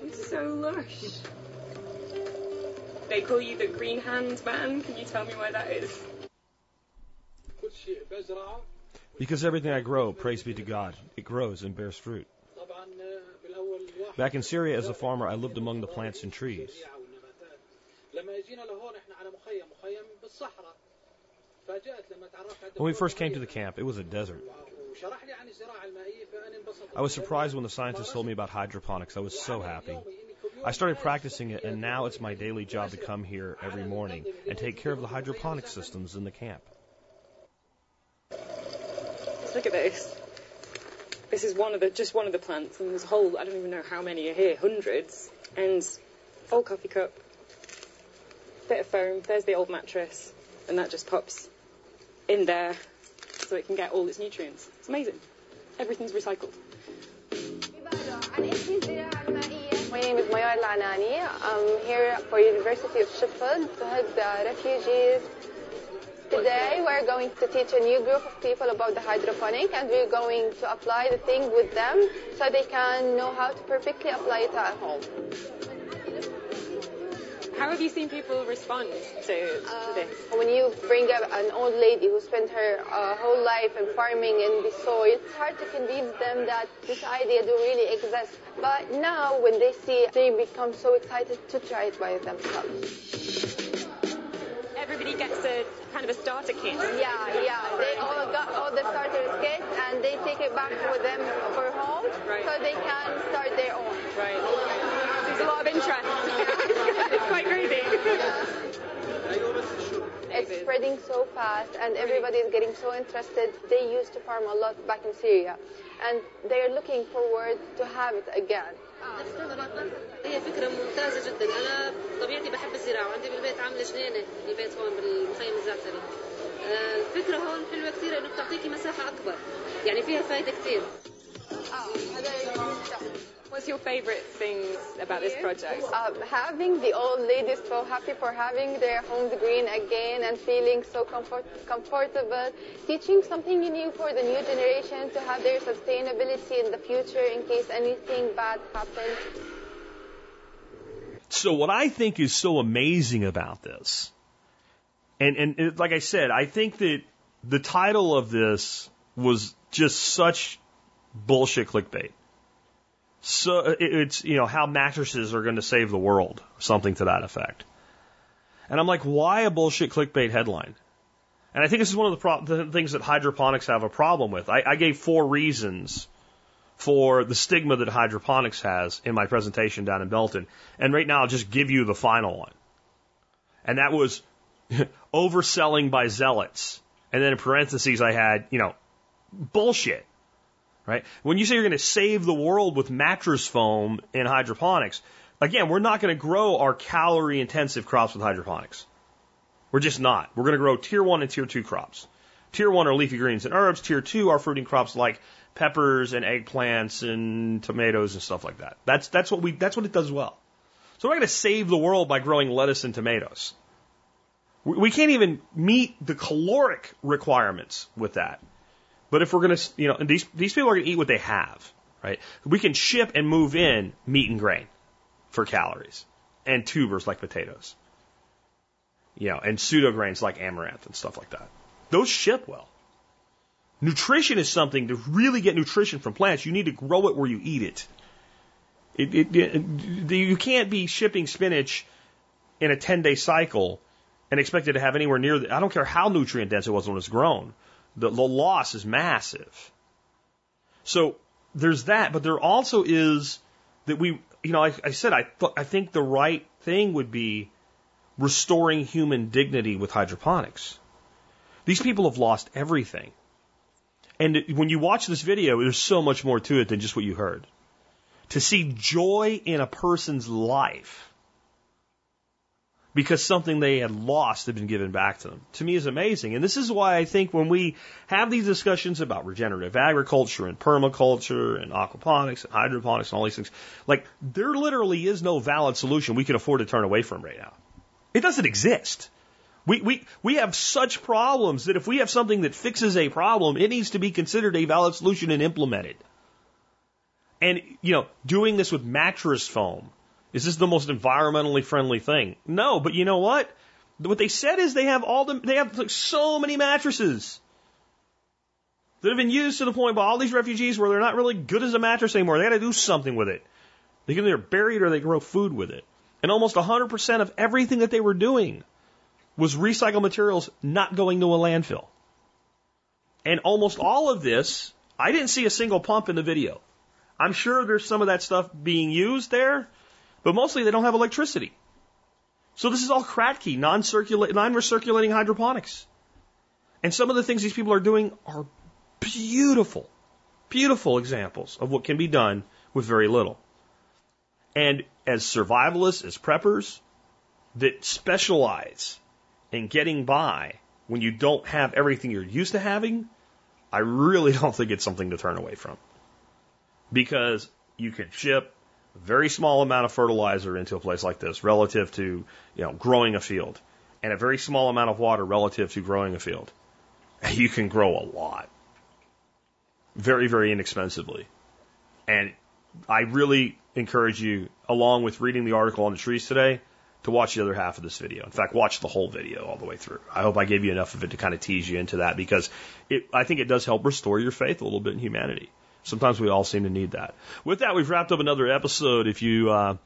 It's so lush. They call you the green hand man. Can you tell me why that is? كل شيء بزرعه Because everything I grow, praise be to God, it grows and bears fruit. Back in Syria as a farmer, I lived among the plants and trees. When we first came to the camp, it was a desert. I was surprised when the scientist told me about hydroponics. I was so happy. I started practicing it, and now it's my daily job to come here every morning and take care of the hydroponic systems in the camp. Look at this. This is one of the just one of the plants, and there's a whole I don't even know how many are here, hundreds. And old coffee cup, bit of foam. There's the old mattress, and that just pops in there, so it can get all its nutrients. It's amazing. Everything's recycled. My name is Mayar Lanani. I'm here for University of Sheffield to help the refugees. Today we're going to teach a new group of people about the hydroponic and we're going to apply the thing with them so they can know how to perfectly apply it at home. How have you seen people respond to, to this? When you bring up an old lady who spent her uh, whole life in farming in the soil, it's hard to convince them that this idea do really exist. But now when they see it, they become so excited to try it by themselves. Everybody gets a kind of a starter kit. Yeah, yeah. They all got all the starter kits and they take it back with them for home Right. so they can start their own. Right. There's a lot of interest. *laughs* it's quite crazy. It's spreading so fast and everybody is getting so interested. They used to farm a lot back in Syria and they're looking forward to have it again. هي فكرة ممتازة جدا. أنا طبيعتي بحب الزراعة وعندي بالبيت عاملة جنينة بالبيت هون بالمخيم الزعتري آه، الفكرة هون حلوة كثير إنه بتعطيكي مساحة أكبر يعني فيها فايدة كثير. What's your favourite things about this project? Uh, having the old ladies so happy for having their homes green again and feeling so comfort, comfortable, teaching something new for the new generation to have their sustainability in the future in case anything bad happens. So what I think is so amazing about this, and and it, like I said, I think that the title of this was just such bullshit clickbait. So it's you know how mattresses are going to save the world, something to that effect. And I'm like, why a bullshit clickbait headline? And I think this is one of the, pro- the things that hydroponics have a problem with. I, I gave four reasons for the stigma that hydroponics has in my presentation down in Belton. And right now I'll just give you the final one. And that was *laughs* overselling by zealots. And then in parentheses I had, you know, bullshit. Right? When you say you're going to save the world with mattress foam in hydroponics, again, we're not going to grow our calorie intensive crops with hydroponics. We're just not. We're going to grow tier one and tier two crops. Tier one are leafy greens and herbs. Tier two are fruiting crops like peppers and eggplants and tomatoes and stuff like that. That's that's what we that's what it does well. So we're not going to save the world by growing lettuce and tomatoes. We, we can't even meet the caloric requirements with that. But if we're going to, you know, and these these people are going to eat what they have, right? We can ship and move in meat and grain for calories and tubers like potatoes. You know, and pseudo grains like amaranth and stuff like that. Those ship well. Nutrition is something to really get nutrition from plants. You need to grow it where you eat it. It, it, it you can't be shipping spinach in a 10 day cycle and expect it to have anywhere near the, I don't care how nutrient dense it was when it was grown. The, the loss is massive. So there's that, but there also is that we, you know, like I said, I, th- I think the right thing would be restoring human dignity with hydroponics. These people have lost everything. And when you watch this video, there's so much more to it than just what you heard. To see joy in a person's life because something they had lost had been given back to them, to me is amazing. And this is why I think when we have these discussions about regenerative agriculture and permaculture and aquaponics and hydroponics and all these things, like there literally is no valid solution we can afford to turn away from right now. It doesn't exist. We, we, we have such problems that if we have something that fixes a problem, it needs to be considered a valid solution and implemented. And, you know, doing this with mattress foam, is this the most environmentally friendly thing? No, but you know what? What they said is they have all the, they have like so many mattresses that have been used to the point by all these refugees where they're not really good as a mattress anymore. They got to do something with it. They can either bury it or they grow food with it. And almost 100% of everything that they were doing was recycled materials not going to a landfill. And almost all of this, I didn't see a single pump in the video. I'm sure there's some of that stuff being used there, but mostly they don't have electricity. So this is all Kratky, non-circulating, non-recirculating hydroponics. And some of the things these people are doing are beautiful, beautiful examples of what can be done with very little. And as survivalists, as preppers that specialize in getting by when you don't have everything you're used to having, I really *laughs* don't think it's something to turn away from. Because you can ship very small amount of fertilizer into a place like this relative to, you know, growing a field and a very small amount of water relative to growing a field. You can grow a lot. Very, very inexpensively. And I really encourage you, along with reading the article on the trees today, to watch the other half of this video. In fact, watch the whole video all the way through. I hope I gave you enough of it to kind of tease you into that because it, I think it does help restore your faith a little bit in humanity. Sometimes we all seem to need that. With that, we've wrapped up another episode. If you, uh,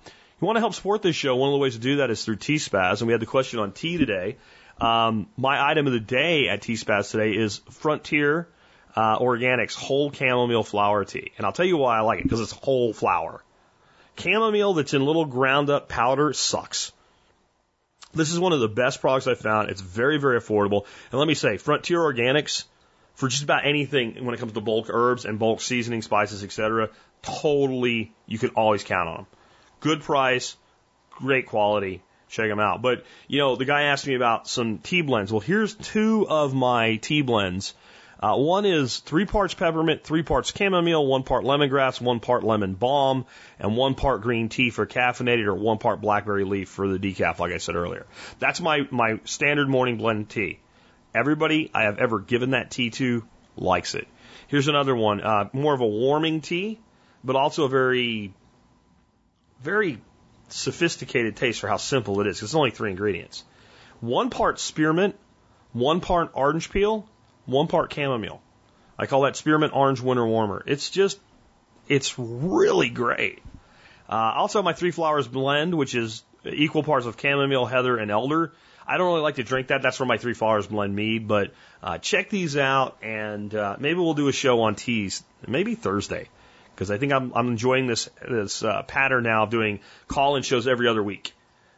you want to help support this show, one of the ways to do that is through T-Spaz, and we had the question on tea today. Um, my item of the day at T-Spaz today is Frontier uh, Organics whole chamomile flower tea, and I'll tell you why I like it because it's whole flower. Chamomile that's in little ground up powder sucks. This is one of the best products I've found. It's very, very affordable. And let me say, Frontier Organics, for just about anything when it comes to bulk herbs and bulk seasoning, spices, etc., totally, you can always count on them. Good price, great quality. Check them out. But, you know, the guy asked me about some tea blends. Well, here's two of my tea blends. Uh, one is three parts peppermint, three parts chamomile, one part lemongrass, one part lemon balm, and one part green tea for caffeinated, or one part blackberry leaf for the decaf, like I said earlier. That's my, my standard morning blend tea. Everybody I have ever given that tea to likes it. Here's another one, uh, more of a warming tea, but also a very, very sophisticated taste for how simple it is. It's only three ingredients. One part spearmint, one part orange peel, one part chamomile. I call that spearmint orange winter warmer. It's just, it's really great. Uh, also, my three flowers blend, which is equal parts of chamomile, heather, and elder. I don't really like to drink that. That's where my three flowers blend mead. But uh, check these out, and uh, maybe we'll do a show on teas, maybe Thursday, because I think I'm, I'm enjoying this this uh, pattern now of doing call-in shows every other week.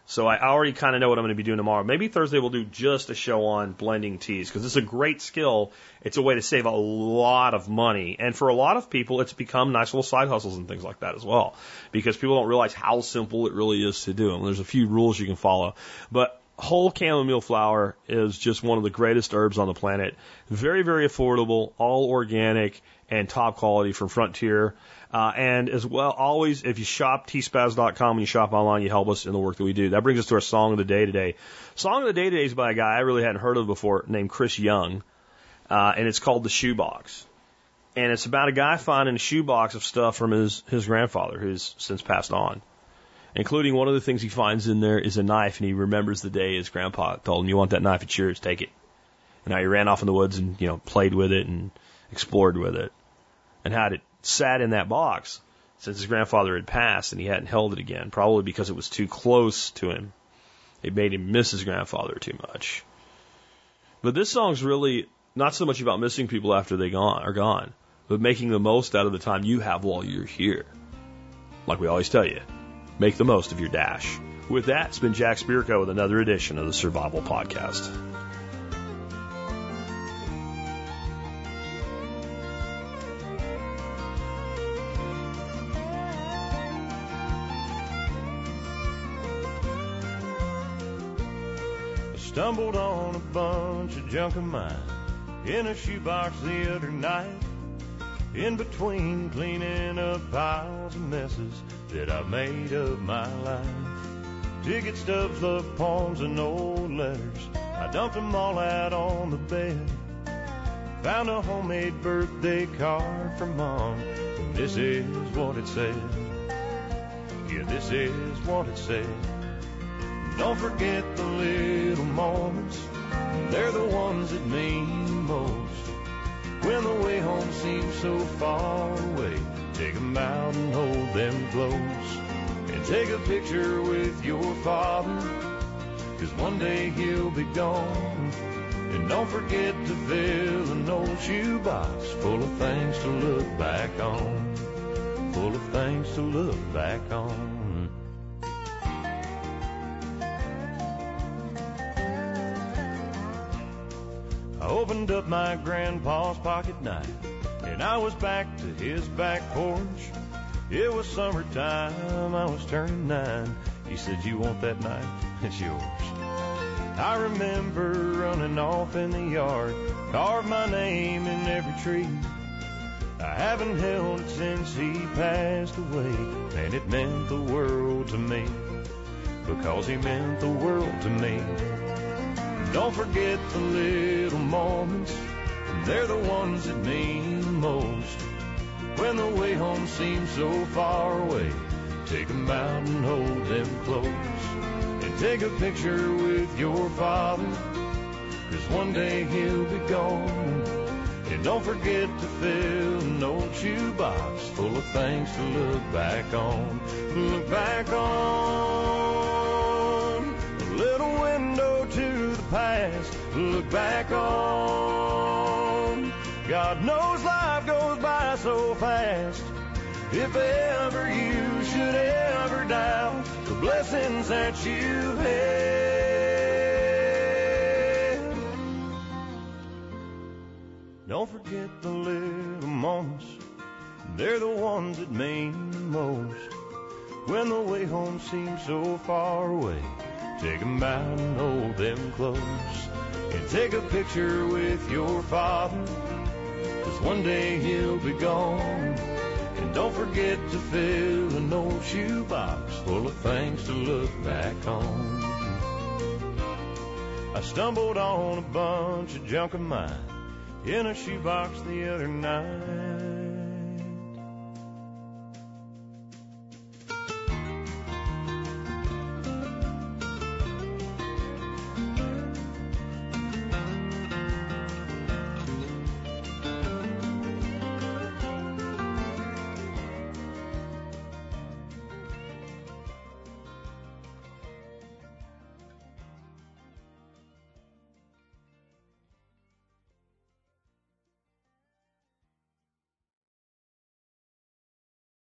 So I already kind of know what I'm going to be doing tomorrow. Maybe Thursday we'll do just a show on blending teas because it's a great skill. It's a way to save a lot of money. And for a lot of people, it's become nice little side hustles and things like that as well because people don't realize how simple it really is to do. And there's a few rules you can follow. But whole chamomile flower is just one of the greatest herbs on the planet. Very, very affordable, all organic and top quality from Frontier. Uh, and as well, always, if you shop tspaz.com and you shop online, you help us in the work that we do. That brings us to our song of the day today. Song of the day today is by a guy I really hadn't heard of before named Chris Young. Uh, and it's called The Shoebox. And it's about a guy finding a shoebox of stuff from his, his grandfather who's since passed on. Including one of the things he finds in there is a knife and he remembers the day his grandpa told him, you want that knife, it's yours, take it. And how he ran off in the woods and, you know, played with it and explored with it. And how it sat in that box since his grandfather had passed and he hadn't held it again, probably because it was too close to him. It made him miss his grandfather too much. But this song's really not so much about missing people after they gone are gone, but making the most out of the time you have while you're here. Like we always tell you, make the most of your dash. With that, it's been Jack Spirko with another edition of the Survival Podcast. Stumbled on a bunch of junk of mine in a shoebox the other night. In between cleaning up piles of messes that I've made of my life. Ticket stubs, love poems, and old letters. I dumped them all out on the bed. Found a homemade birthday card from mom. And this is what it said. Yeah, this is what it said. Don't forget the little moments. They're the ones that mean most. When the way home seems so far away, take 'em out and hold them close. And take a picture with your father, 'cause one day he'll be gone. And don't forget to fill an old shoebox full of things to look back on. Full of things to look back on. I opened up my grandpa's pocket knife and I was back to his back porch. It was summertime, I was turning nine. He said, You want that knife? *laughs* It's yours. I remember running off in the yard, carved my name in every tree. I haven't held it since he passed away, and it meant the world to me because he meant the world to me. Don't forget the little moments, they're the ones that mean the most. When the way home seems so far away, take 'em out and hold them close. And take a picture with your father, cause one day he'll be gone. And don't forget to fill an old shoebox full of things to look back on. Look back on past. Look back on. God knows life goes by so fast. If ever you should ever doubt the blessings that you've had, don't forget the little moments. They're the ones that mean the most. When the way home seems so far away, take 'em out and hold them close. And take a picture with your father, cause one day he'll be gone. And don't forget to fill an old shoebox full of things to look back on. I stumbled on a bunch of junk of mine in a shoebox the other night.